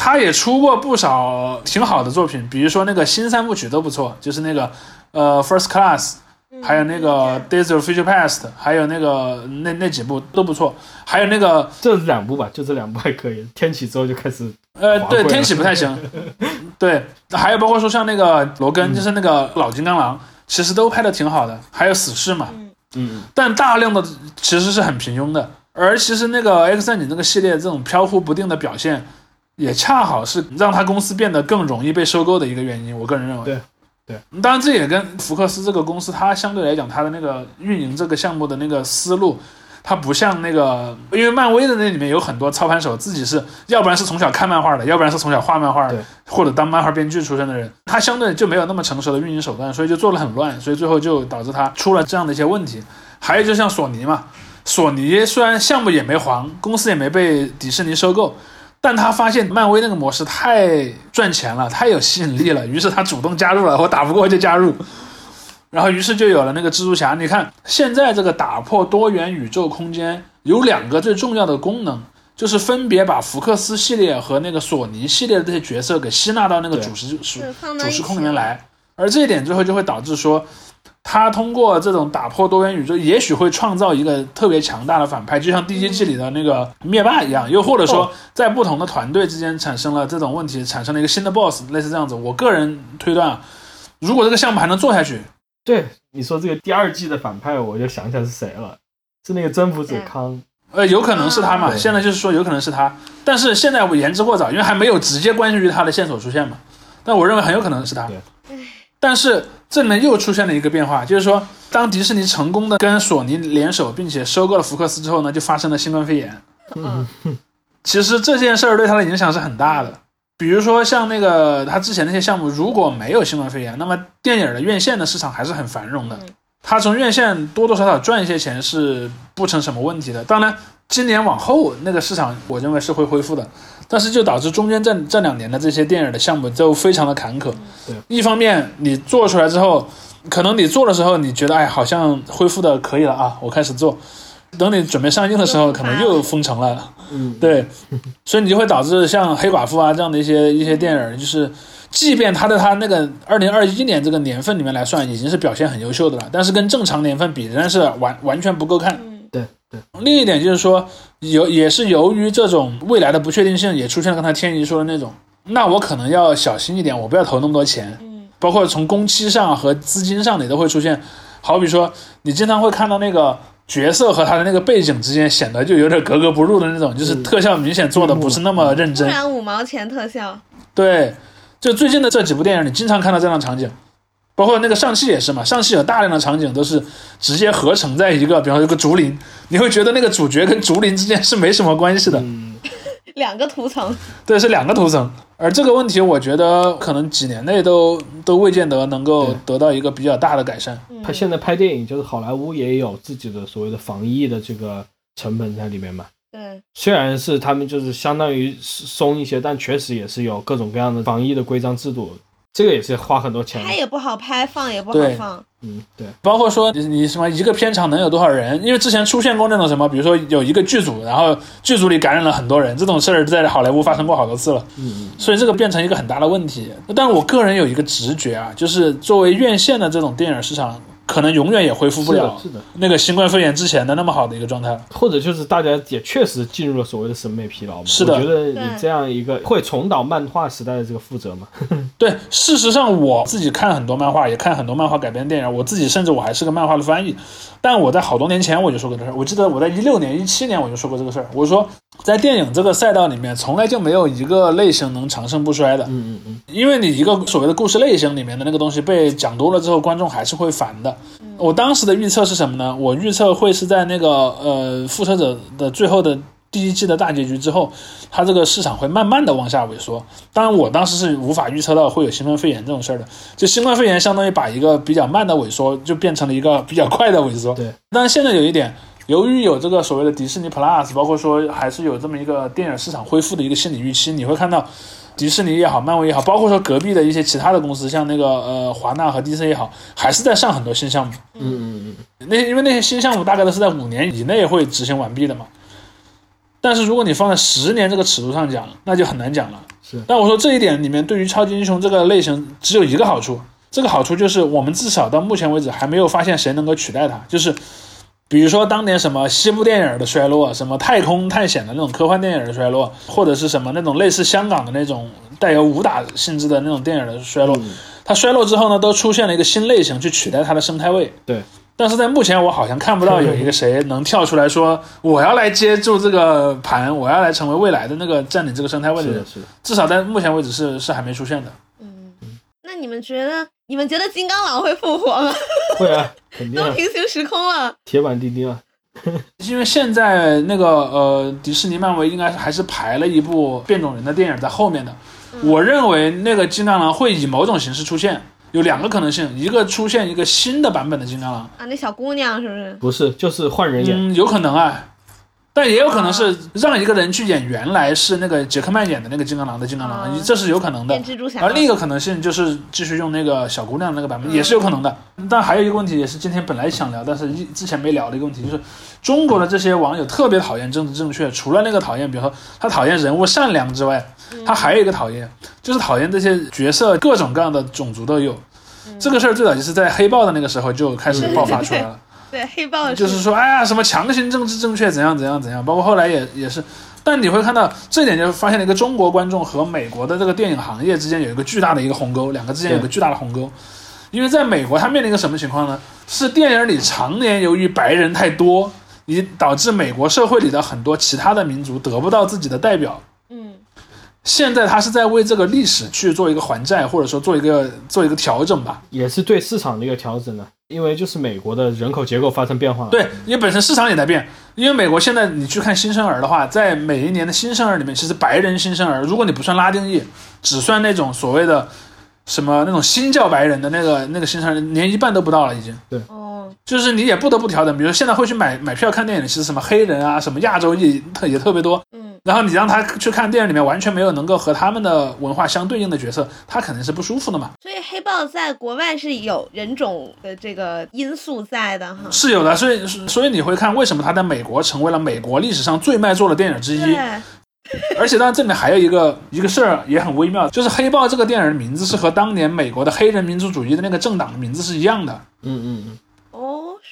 他也出过不少挺好的作品，比如说那个新三部曲都不错，就是那个呃 First Class，还有那个 Days of Future Past，还有那个那那几部都不错，还有那个这两部吧，就这两部还可以。天启之后就开始呃，对，天启不太行。对，还有包括说像那个罗根，就是那个老金刚狼，其实都拍的挺好的。还有死侍嘛，嗯，但大量的其实是很平庸的。而其实那个 X 战警这个系列这种飘忽不定的表现，也恰好是让他公司变得更容易被收购的一个原因。我个人认为，对当然这也跟福克斯这个公司，它相对来讲，它的那个运营这个项目的那个思路。它不像那个，因为漫威的那里面有很多操盘手，自己是要不然是从小看漫画的，要不然是从小画漫画的，或者当漫画编剧出身的人，他相对就没有那么成熟的运营手段，所以就做的很乱，所以最后就导致他出了这样的一些问题。还有就像索尼嘛，索尼虽然项目也没黄，公司也没被迪士尼收购，但他发现漫威那个模式太赚钱了，太有吸引力了，于是他主动加入了，我打不过就加入。然后，于是就有了那个蜘蛛侠。你看，现在这个打破多元宇宙空间有两个最重要的功能，就是分别把福克斯系列和那个索尼系列的这些角色给吸纳到那个主时主主时空里面来。而这一点最后就会导致说，他通过这种打破多元宇宙，也许会创造一个特别强大的反派，就像第一季里的那个灭霸一样。又或者说，在不同的团队之间产生了这种问题，产生了一个新的 BOSS，类似这样子。我个人推断，如果这个项目还能做下去。对你说这个第二季的反派，我就想起来是谁了，是那个征服者康，呃，有可能是他嘛？现在就是说有可能是他，但是现在我言之过早，因为还没有直接关系于他的线索出现嘛。但我认为很有可能是他。但是这里面又出现了一个变化，就是说，当迪士尼成功的跟索尼联手，并且收购了福克斯之后呢，就发生了新冠肺炎。嗯，其实这件事儿对他的影响是很大的。比如说像那个他之前那些项目，如果没有新冠肺炎，那么电影的院线的市场还是很繁荣的。他从院线多多少少赚一些钱是不成什么问题的。当然，今年往后那个市场，我认为是会恢复的。但是就导致中间这这两年的这些电影的项目就非常的坎坷。对，一方面你做出来之后，可能你做的时候你觉得哎好像恢复的可以了啊，我开始做。等你准备上映的时候，可能又封城了。嗯，对，所以你就会导致像黑寡妇啊这样的一些一些电影，就是即便它的它那个二零二一年这个年份里面来算，已经是表现很优秀的了，但是跟正常年份比，仍然是完完全不够看。对对。另一点就是说，由也是由于这种未来的不确定性，也出现了刚才天怡说的那种，那我可能要小心一点，我不要投那么多钱。嗯。包括从工期上和资金上，你都会出现，好比说，你经常会看到那个。角色和他的那个背景之间显得就有点格格不入的那种，就是特效明显做的不是那么认真。突然五毛钱特效。对，就最近的这几部电影，你经常看到这样的场景，包括那个上汽也是嘛。上汽有大量的场景都是直接合成在一个，比方说一个竹林，你会觉得那个主角跟竹林之间是没什么关系的。两个图层，对，是两个图层。而这个问题，我觉得可能几年内都都未见得能够得到一个比较大的改善。他现在拍电影，就是好莱坞也有自己的所谓的防疫的这个成本在里面嘛。对，虽然是他们就是相当于松一些，但确实也是有各种各样的防疫的规章制度。这个也是花很多钱，拍也不好拍，放也不好放。嗯，对。包括说你你什么一个片场能有多少人？因为之前出现过那种什么，比如说有一个剧组，然后剧组里感染了很多人，这种事儿在好莱坞发生过好多次了。嗯嗯。所以这个变成一个很大的问题。但我个人有一个直觉啊，就是作为院线的这种电影市场。可能永远也恢复不了是的那个新冠肺炎之前的那么好的一个状态，或者就是大家也确实进入了所谓的审美疲劳。是的，我觉得你这样一个会重蹈漫画时代的这个覆辙吗？对，事实上我自己看很多漫画，也看很多漫画改编电影，我自己甚至我还是个漫画的翻译。但我在好多年前我就说过这事儿，我记得我在一六年、一七年我就说过这个事儿，我说。在电影这个赛道里面，从来就没有一个类型能长盛不衰的。嗯嗯嗯，因为你一个所谓的故事类型里面的那个东西被讲多了之后，观众还是会烦的。我当时的预测是什么呢？我预测会是在那个呃复仇者的最后的第一季的大结局之后，它这个市场会慢慢的往下萎缩。当然，我当时是无法预测到会有新冠肺炎这种事儿的。就新冠肺炎相当于把一个比较慢的萎缩，就变成了一个比较快的萎缩。对。但是现在有一点。由于有这个所谓的迪士尼 Plus，包括说还是有这么一个电影市场恢复的一个心理预期，你会看到迪士尼也好，漫威也好，包括说隔壁的一些其他的公司，像那个呃华纳和 DC 也好，还是在上很多新项目。嗯嗯嗯。那因为那些新项目大概都是在五年以内会执行完毕的嘛。但是如果你放在十年这个尺度上讲，那就很难讲了。是。但我说这一点里面，对于超级英雄这个类型只有一个好处，这个好处就是我们至少到目前为止还没有发现谁能够取代它，就是。比如说当年什么西部电影的衰落，什么太空探险的那种科幻电影的衰落，或者是什么那种类似香港的那种带有武打性质的那种电影的衰落，它衰落之后呢，都出现了一个新类型去取代它的生态位。对，但是在目前我好像看不到有一个谁能跳出来说我要来接住这个盘，我要来成为未来的那个占领这个生态位的人。是的，至少在目前为止是是还没出现的。嗯，那你们觉得？你们觉得金刚狼会复活吗？会啊，肯定都啊，平行时空了。铁板钉钉啊。因为现在那个呃，迪士尼漫威应该还是排了一部变种人的电影在后面的。我认为那个金刚狼会以某种形式出现，有两个可能性，一个出现一个新的版本的金刚狼，啊，那小姑娘是不是？不是，就是换人演。嗯，有可能啊，但也有可能是让一个人去演原来是那个杰克曼演的那个金刚狼的金刚狼，哦这是有可能的。蜘蛛侠。而另一个可能性就是继续用那个小姑娘那个版本，嗯也是有可能的。但还有一个问题，也是今天本来想聊，但是一之前没聊的一个问题，就是中国的这些网友特别讨厌政治正确，除了那个讨厌，比如说他讨厌人物善良之外，他还有一个讨厌，就是讨厌这些角色各种各样的种族都有。这个事儿最早就是在黑豹的那个时候就开始爆发出来了。对黑豹的就是说，哎呀，什么强行政治正确，怎样怎样怎样，包括后来也也是，但你会看到这点，就发现了一个中国观众和美国的这个电影行业之间有一个巨大的一个鸿沟，两个之间有个巨大的鸿沟。因为在美国，它面临一个什么情况呢？是电影里常年由于白人太多，以导致美国社会里的很多其他的民族得不到自己的代表。嗯现在他是在为这个历史去做一个还债，或者说做一个做一个调整吧。也是对市场的一个调整呢，因为就是美国的人口结构发生变化。，对，因为本身市场也在变。因为美国现在你去看新生儿的话，在每一年的新生儿里面，其实白人新生儿，如果你不算拉丁裔，只算那种所谓的什么那种新教白人的那个那个新生儿，连一半都不到了已经。对哦，就是你也不得不调整，比如现在会去买买票看电影的，其实什么黑人啊，什么亚洲裔特也特别多。嗯然后你让他去看电影里面完全没有能够和他们的文化相对应的角色，他肯定是不舒服的嘛。所以黑豹在国外是有人种的这个因素在的哈。是有的，所以所以你会看为什么他在美国成为了美国历史上最卖座的电影之一。而且当然这里面还有一个一个事儿也很微妙，就是《黑豹》这个电影的名字是和当年美国的黑人民族主义的那个政党的名字是一样的。嗯嗯嗯，哦，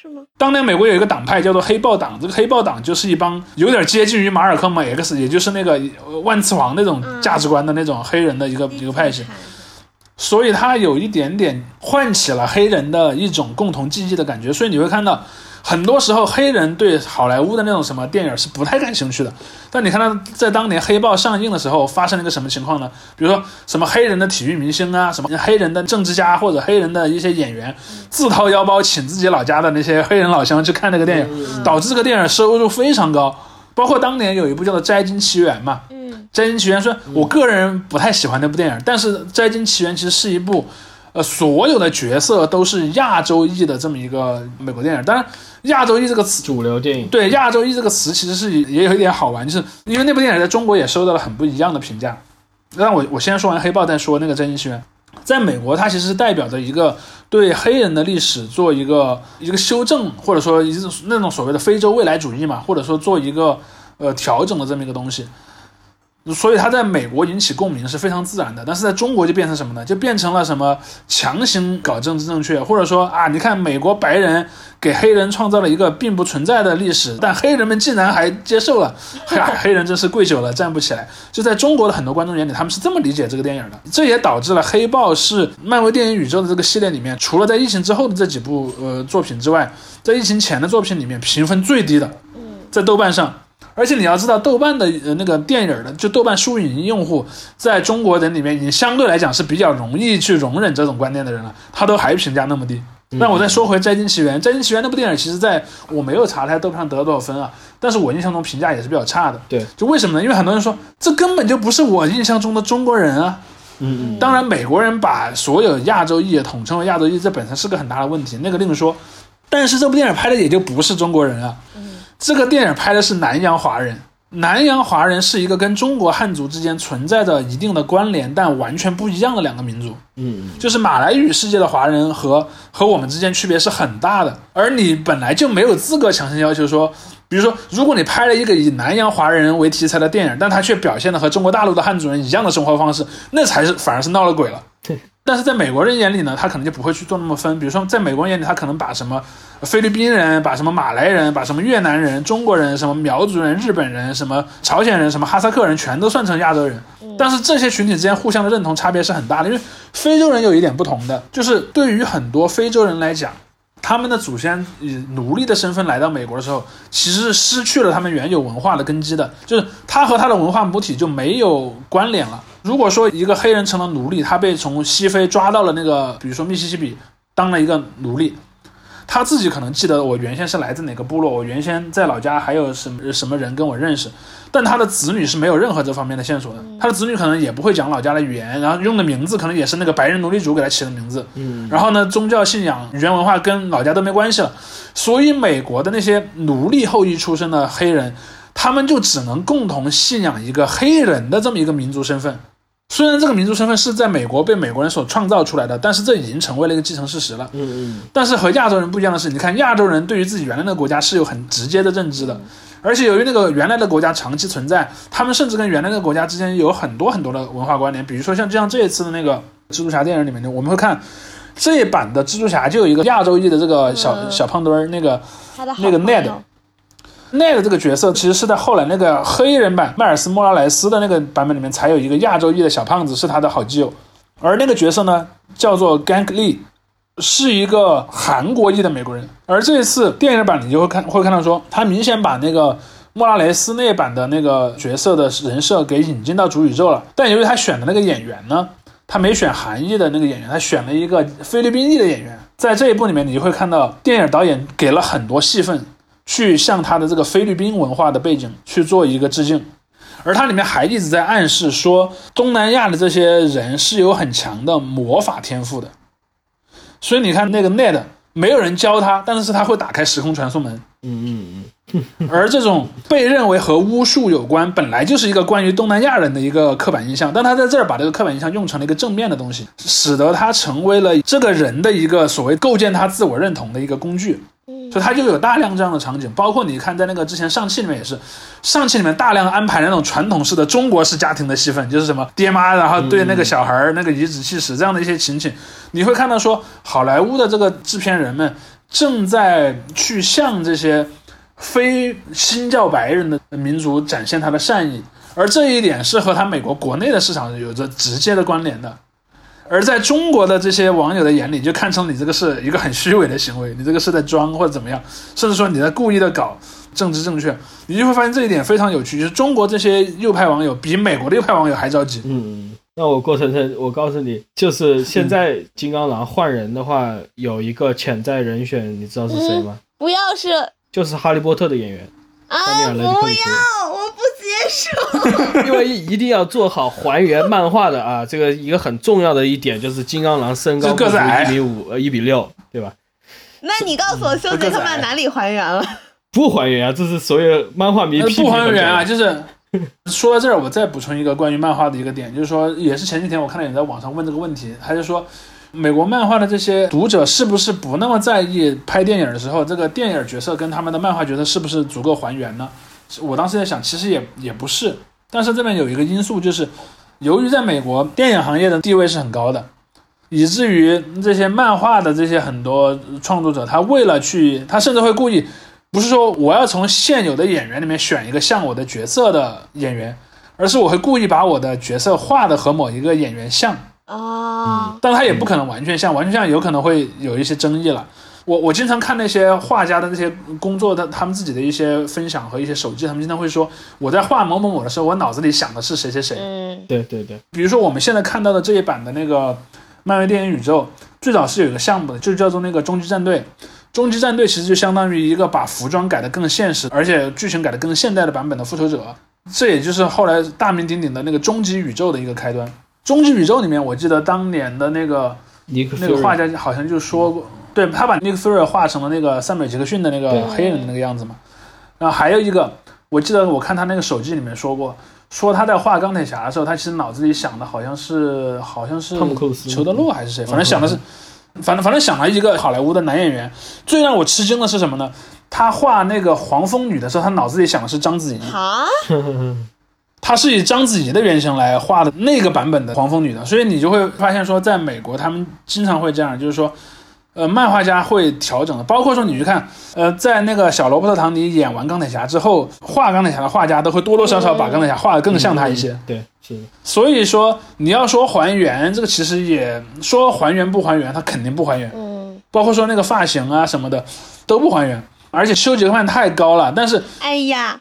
是吗？当年美国有一个党派叫做黑豹党，这个黑豹党就是一帮有点接近于马尔科姆 X，也就是那个呃万磁王那种价值观的那种黑人的一个、一个派系，所以他有一点点唤起了黑人的一种共同记忆的感觉。所以你会看到，很多时候黑人对好莱坞的那种什么电影是不太感兴趣的。但你看到在当年《黑豹》上映的时候，发生了一个什么情况呢？比如说什么黑人的体育明星啊，什么黑人的政治家或者黑人的一些演员，自掏腰包请自己老家的那些黑人老乡去看那个电影，导致这个电影收入非常高。包括当年有一部叫做《摘金奇缘》嘛，嗯《摘金奇缘》虽然我个人不太喜欢那部电影，但是《摘金奇缘》其实是一部，呃，所有的角色都是亚洲裔的这么一个美国电影。当然，亚洲裔这个词，主流电影。对亚洲裔这个词其实是也有一点好玩，就是因为那部电影在中国也收到了很不一样的评价。让我我先说完黑豹，再说那个《摘金奇缘》。在美国，它其实是代表着一个对黑人的历史做一个一个修正，或者说一种那种所谓的非洲未来主义嘛，或者说做一个呃调整的这么一个东西。所以它在美国引起共鸣是非常自然的，但是在中国就变成什么呢？就变成了什么强行搞政治正确，或者说啊，你看美国白人给黑人创造了一个并不存在的历史，但黑人们竟然还接受了，黑黑人真是跪久了站不起来。就在中国的很多观众眼里，他们是这么理解这个电影的，这也导致了《黑豹》是漫威电影宇宙的这个系列里面，除了在疫情之后的这几部呃作品之外，在疫情前的作品里面评分最低的，在豆瓣上。而且你要知道，豆瓣的呃那个电影的，就豆瓣书影音用户，在中国人里面已经相对来讲是比较容易去容忍这种观念的人了，他都还评价那么低。那我再说回《摘金奇缘》，《摘金奇缘》那部电影，其实在我没有查它豆瓣上得了多少分啊，但是我印象中评价也是比较差的。对，就为什么呢？因为很多人说这根本就不是我印象中的中国人啊。嗯嗯，当然，美国人把所有亚洲裔统称为亚洲裔，这本身是个很大的问题，那个另说。但是这部电影拍的也就不是中国人啊，这个电影拍的是南洋华人。南洋华人是一个跟中国汉族之间存在着一定的关联，但完全不一样的两个民族。嗯嗯，就是马来语世界的华人和和我们之间区别是很大的，而你本来就没有资格强行要求说，比如说，如果你拍了一个以南洋华人为题材的电影，但他却表现的和中国大陆的汉族人一样的生活方式，那才是反而是闹了鬼了。对 但是在美国人眼里呢，他可能就不会去做那么分。比如说，在美国人眼里，他可能把什么菲律宾人、把什么马来人、把什么越南人、中国人、什么苗族人、日本人、什么朝鲜人、什么哈萨克人，全都算成亚洲人。但是这些群体之间互相的认同差别是很大的，因为非洲人有一点不同的，就是对于很多非洲人来讲，他们的祖先以奴隶的身份来到美国的时候，其实是失去了他们原有文化的根基的，就是他和他的文化母体就没有关联了。如果说一个黑人成了奴隶，他被从西非抓到了那个，比如说密西西比，当了一个奴隶，他自己可能记得我原先是来自哪个部落，我原先在老家还有什么什么人跟我认识，但他的子女是没有任何这方面的线索的，他的子女可能也不会讲老家的语言，然后用的名字可能也是那个白人奴隶主给他起的名字，嗯，然后呢，宗教信仰、语言文化跟老家都没关系了，所以美国的那些奴隶后裔出身的黑人，他们就只能共同信仰一个黑人的这么一个民族身份。虽然这个民族身份是在美国被美国人所创造出来的，但是这已经成为了一个既成事实了。嗯嗯，但是和亚洲人不一样的是，你看亚洲人对于自己原来的国家是有很直接的认知的，而且由于那个原来的国家长期存在，他们甚至跟原来的国家之间有很多很多的文化关联。比如说像就像这一次的那个蜘蛛侠电影里面的，我们会看这一版的蜘蛛侠就有一个亚洲裔的这个小、嗯小胖墩儿，那个那个 Ned 那个这个角色其实是在后来那个黑人版迈尔斯莫拉莱斯的那个版本里面才有一个亚洲裔的小胖子是他的好基友，而那个角色呢叫做 Gank Lee，是一个韩国裔的美国人。而这一次电影版你就会看会看到说，他明显把那个莫拉雷斯那版的那个角色的人设给引进到主宇宙了，但由于他选的那个演员呢，他没选韩裔的那个演员，他选了一个菲律宾裔的演员。在这一部里面，你就会看到电影导演给了很多戏份，去向他的这个菲律宾文化的背景去做一个致敬。而它里面还一直在暗示说，东南亚的这些人是有很强的魔法天赋的。所以你看那个 Ned，没有人教他，但是他会打开时空传送门。嗯嗯嗯而这种被认为和巫术有关，本来就是一个关于东南亚人的一个刻板印象，但他在这儿把这个刻板印象用成了一个正面的东西，使得他成为了这个人的一个所谓构建他自我认同的一个工具。所以他就有大量这样的场景，包括你看在那个之前上汽里面也是，上汽里面大量安排那种传统式的中国式家庭的戏份，就是什么爹妈，然后对那个小孩儿那个颐指气使这样的一些情景，你会看到说好莱坞的这个制片人们正在去向这些非新教白人的民族展现他的善意，而这一点是和他美国国内的市场有着直接的关联的。而在中国的这些网友的眼里，就看成你这个是一个很虚伪的行为，你这个是在装或者怎么样，甚至说你在故意的搞政治正确，你就会发现这一点非常有趣，就是中国这些右派网友比美国的右派网友还着急。嗯嗯。那我郭晨晨，我告诉你，就是现在金刚狼换人的话，有一个潜在人选，你知道是谁吗？不要是就是哈利波特的演员，啊，不要，我不接受。因为一定要做好还原漫画的啊，这个一个很重要的一点就是金刚狼身高就个子矮一米五，呃，一米六，对吧？那你告诉我，休杰克曼哪里还原了？不还原啊，这是所有漫画迷呃批评不还原啊，就是说到这儿，我再补充一个关于漫画的一个点，就是说，也是前几天我看到有人在网上问这个问题，他就说，美国漫画的这些读者是不是不那么在意拍电影的时候，这个电影角色跟他们的漫画角色是不是足够还原呢？我当时在想，其实也也不是，但是这边有一个因素就是，由于在美国电影行业的地位是很高的。以至于这些漫画的这些很多创作者，他为了去，他甚至会故意不是说我要从现有的演员里面选一个像我的角色的演员，而是我会故意把我的角色画的和某一个演员像，哦，但他也不可能完全像，完全像有可能会有一些争议了。我我经常看那些画家的那些工作的他们自己的一些分享和一些手记，他们经常会说我在画某某某的时候，我脑子里想的是谁谁谁。嗯对对对，比如说我们现在看到的这一版的那个漫威电影宇宙，最早是有一个项目的，就叫做那个终极战队。终极战队其实就相当于一个把服装改得更现实，而且剧情改得更现代的版本的复仇者。这也就是后来大名鼎鼎的那个终极宇宙的一个开端。终极宇宙里面，我记得当年的那个尼克那个画家好像就说过，对他把尼克菲尔画成了那个山本杰克逊的那个黑人的那个样子嘛。然后还有一个，我记得我看他那个手机里面说过，说他在画钢铁侠的时候，他其实脑子里想的好像是好像是汤姆克鲁斯裘德洛还是谁，反正想的是，反正反正想了一个好莱坞的男演员。最让我吃惊的是什么呢？他画那个黄蜂女的时候，他脑子里想的是章子怡。哈，他是以章子怡的原型来画的那个版本的黄蜂女的，所以你就会发现说，在美国他们经常会这样，就是说，呃，漫画家会调整的，包括说你去看，呃，在那个小罗伯特·唐尼演完钢铁侠之后，画钢铁侠的画家都会多多少少把钢铁侠画得更像他一些。对，是。的，所以说你要说还原，这个其实也说还原不还原，他肯定不还原，嗯，包括说那个发型啊什么的都不还原，而且修杰克曼太高了，但是哎呀，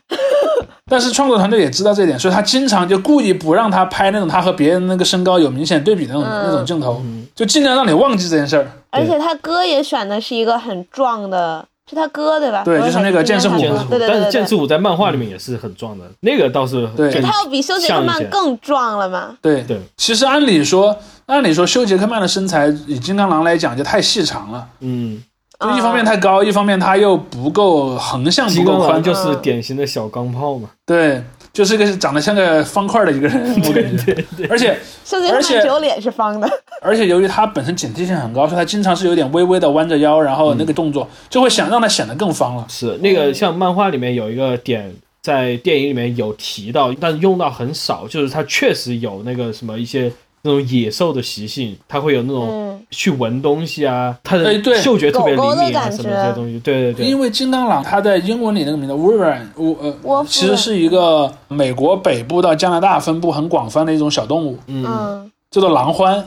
但是创作团队也知道这一点，所以他经常就故意不让他拍那种他和别人那个身高有明显对比的那种、嗯。那种镜头，就尽量让你忘记这件事儿。而且他哥也选的是一个很壮的，是他哥对吧？对就是那个剑士虎。但是。剑士虎在漫画里面也是很壮的，那个倒是对。更他要比休杰克曼更壮了嘛？对。对，其实按理说，按理说休杰克曼的身材以金刚狼来讲就太细长了，嗯，就一方面太高，一方面他又不够横向不够宽，就是典型的小钢炮嘛。对，就是一个长得像个方块的一个人，我感觉。而且休杰克而且曼只有脸是方的，而且由于他本身警惕性很高，所以他经常是有点微微的弯着腰，然后那个动作就会想让他显得更方了。是那个像漫画里面有一个点，在电影里面有提到，但是用到很少，就是它确实有那个什么一些那种野兽的习性，它会有那种嗯，去闻东西啊，它的嗅觉特别灵敏啊，感什么这些觉东西。对对对，因为金刚狼它在英文里那个名字 Wolverine，我呃沃夫其实是一个美国北部到加拿大分布很广泛的一种小动物，嗯，嗯叫做狼獾。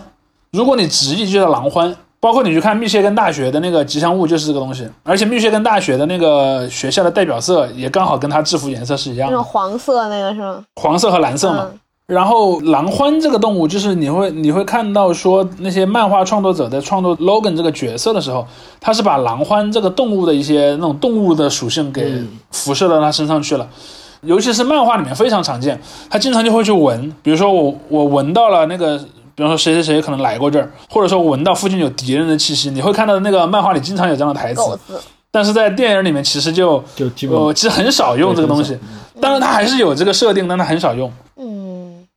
如果你直译就叫狼獾。包括你去看密歇根大学的那个吉祥物就是这个东西，而且密歇根大学的那个学校的代表色也刚好跟它制服颜色是一样的，那种黄色那个是吗？黄色和蓝色嘛。嗯然后狼獾这个动物，就是你会你会看到说那些漫画创作者在创作 Logan 这个角色的时候，他是把狼獾这个动物的一些那种动物的属性给嗯。辐射到他身上去了。尤其是漫画里面非常常见，他经常就会去闻，比如说我我闻到了那个，比方说谁谁谁可能来过这儿，或者说我闻到附近有敌人的气息，你会看到那个漫画里经常有这样的台词。但是在电影里面其实就就基本呃其实很少用这个东西，当然它还是有这个设定，但它很少用。嗯，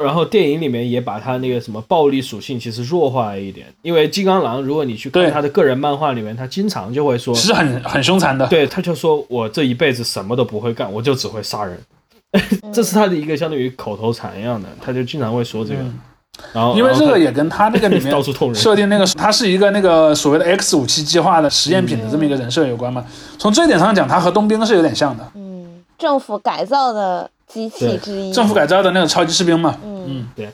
然后电影里面也把他那个什么暴力属性其实弱化了一点，因为金刚狼，如果你去看他的个人漫画里面，他经常就会说，是很很凶残的。对，他就说我这一辈子什么都不会干，我就只会杀人，这是他的一个相当于口头禅一样的，他就经常会说这个。嗯然后因为这个也跟他那个里面 到处捅人设定那个，他是一个那个所谓的 X 武器计划的实验品的这么一个人设有关嘛。从这一点上讲，他和冬兵是有点像的，嗯，政府改造的机器之一。政府改造的那个超级士兵嘛。嗯，嗯，对，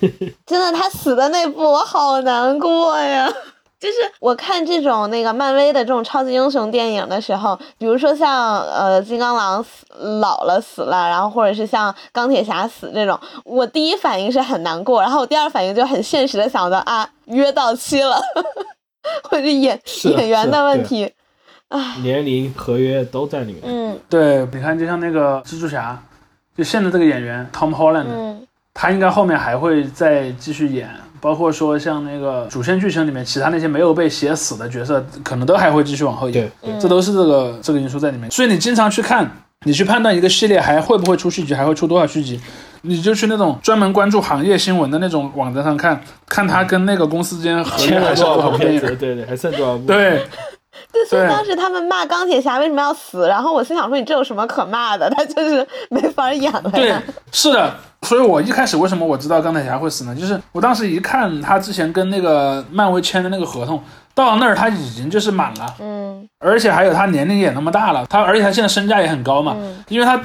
真的，他死的那部我好难过呀。就是我看这种那个漫威的这种超级英雄电影的时候，比如说像呃金刚狼死老了死了，然后或者是像钢铁侠死这种，我第一反应是很难过，然后我第二反应就很现实的想到啊约到期了，或者演演员的问对题。年龄合约都在里面。嗯对，你看，就像那个蜘蛛侠，就现在这个演员 Tom Holland，、嗯他应该后面还会再继续演，包括说像那个主线剧情里面其他那些没有被写死的角色，可能都还会继续往后演。对对这都是这个这个因素在里面。所以你经常去看，你去判断一个系列还会不会出续集，还会出多少续集，你就去那种专门关注行业新闻的那种网站上看，看他跟那个公司之间合约还剩多少部电影。片子？对对，还剩多少部？对，对，所以当时他们骂钢铁侠为什么要死，然后我心想说你这有什么可骂的？他就是 没法演了对。，是的。所以我一开始为什么我知道钢铁侠会死呢？就是我当时一看他之前跟那个漫威签的那个合同，到那儿他已经就是满了，嗯而且还有他年龄也那么大了，他而且他现在身价也很高嘛，嗯，因为他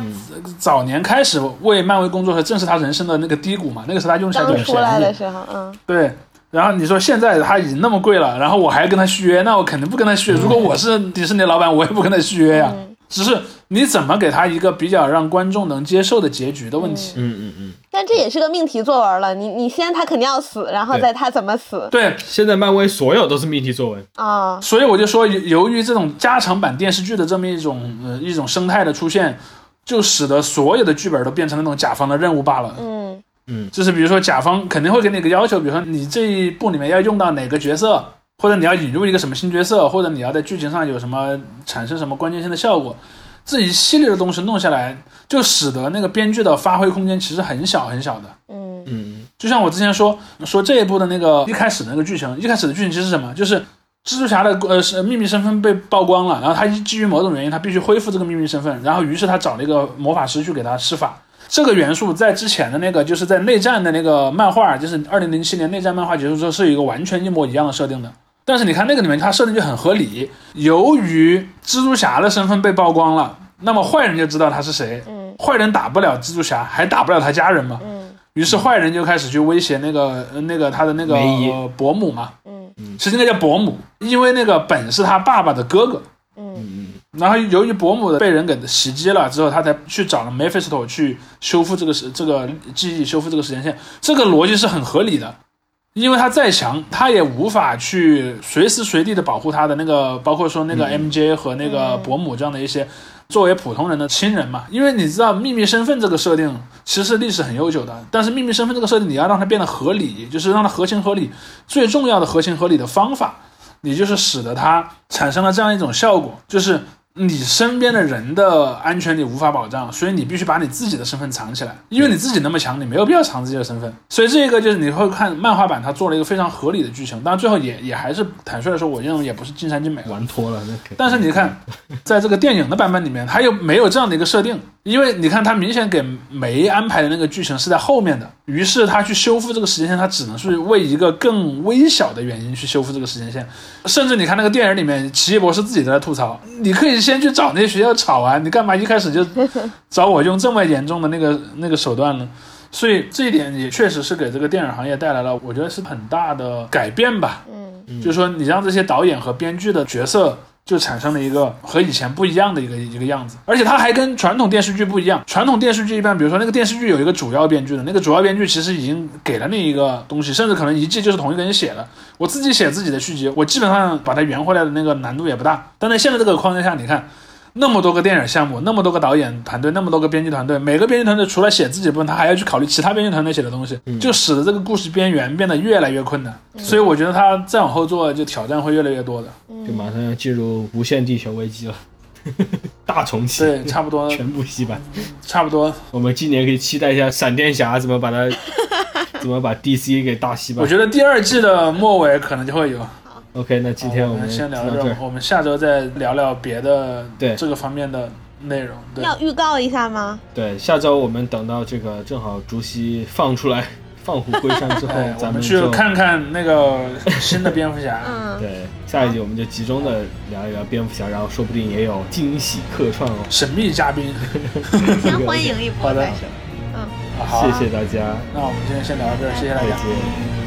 早年开始为漫威工作的时，正是他人生的那个低谷嘛，那个时候他用起来就刚很便宜出来的。时候，嗯对，然后你说现在他已经那么贵了，然后我还跟他续约，那我肯定不跟他续约。如果我是迪士尼老板，我也不跟他续约呀。嗯只是你怎么给他一个比较让观众能接受的结局的问题。嗯嗯嗯。但这也是个命题作文了。你你先他肯定要死，然后再他怎么死对，现在漫威所有都是命题作文。啊？所以我就说，由由于这种加长版电视剧的这么一种呃一种生态的出现，就使得所有的剧本都变成那种甲方的任务罢了。嗯就是比如说甲方肯定会给你一个要求，比如说你这一部里面要用到哪个角色，或者你要引入一个什么新角色，或者你要在剧情上有什么产生什么关键性的效果，这一系列的东西弄下来，就使得那个编剧的发挥空间其实很小很小的。嗯嗯就像我之前说说这一部的那个一开始的那个剧情，一开始的剧情其实是什么？就是蜘蛛侠的呃是秘密身份被曝光了，然后他基于某种原因，他必须恢复这个秘密身份，然后于是他找了一个魔法师去给他施法。这个元素在之前的那个就是在内战的那个漫画，就是二零零七年内战漫画结束之后，是有一个完全一模一样的设定的。但是你看那个里面，它设定就很合理。由于蜘蛛侠的身份被曝光了，那么坏人就知道他是谁，嗯。坏人打不了蜘蛛侠，还打不了他家人嘛。嗯。于是坏人就开始去威胁那个呃那个他的那个、呃伯母嘛，嗯。其实应该叫伯母，因为那个本是他爸爸的哥哥，嗯。嗯然后由于伯母的被人给袭击了之后，他才去找了 Mephisto 去修复这个时这个记忆，修复这个时间线。这个逻辑是很合理的，因为他再强，他也无法去随时随地的保护他的那个，包括说那个 MJ 和那个伯母这样的一些作为普通人的亲人嘛。因为你知道秘密身份这个设定其实历史很悠久的，但是秘密身份这个设定你要让它变得合理，就是让它合情合理。最重要的合情合理的方法，你就是使得它产生了这样一种效果，就是。你身边的人的安全你无法保障，所以你必须把你自己的身份藏起来，因为你自己那么强，你没有必要藏自己的身份。所以这个就是你会看漫画版，它做了一个非常合理的剧情，但最后也也还是坦率的说，我认为也不是尽善尽美，玩脱了。但是你看，在这个电影的版本里面，它又没有这样的一个设定，因为你看他明显给梅安排的那个剧情是在后面的，于是他去修复这个时间线，他只能是为一个更微小的原因去修复这个时间线，甚至你看那个电影里面，奇异博士自己都在吐槽，你可以。先去找那些学校吵啊！你干嘛一开始就 找我用这么严重的那个那个手段呢？所以这一点也确实是给这个电影行业带来了，我觉得是很大的改变吧。嗯，就是说你让这些导演和编剧的角色。就产生了一个和以前不一样的一个一个样子，而且它还跟传统电视剧不一样。传统电视剧一般，比如说那个电视剧有一个主要编剧的，那个主要编剧其实已经给了你一个东西，甚至可能一季就是同一个人写的。我自己写自己的续集，我基本上把它圆回来的那个难度也不大。但在现在这个框架下，你看。那么多个电影项目，那么多个导演团队，那么多个编剧团队，每个编剧团队除了写自己部分，他还要去考虑其他编剧团队写的东西，就使得这个故事边缘变得越来越困难。所以我觉得他再往后做，就挑战会越来越多的。就马上要进入无限地球危机了，大重启，对，差不多全部洗版，差不多。我们今年可以期待一下闪电侠怎么把它，怎么把 DC 给大洗版。我觉得第二季的末尾可能就会有。OK，那今天我们先聊到这儿，我们下周再聊聊别的对这个方面的内容。要预告一下吗？对，下周我们等到这个正好竹溪放出来放虎归山之后，咱们去看看那个新的蝙蝠侠。嗯，对，下一集我们就集中的聊一聊蝙蝠侠，然后说不定也有惊喜客串哦，神秘嘉宾，先欢迎一波。好的，嗯，好，谢谢大家。那我们今天先聊到这儿，谢谢大家。再见。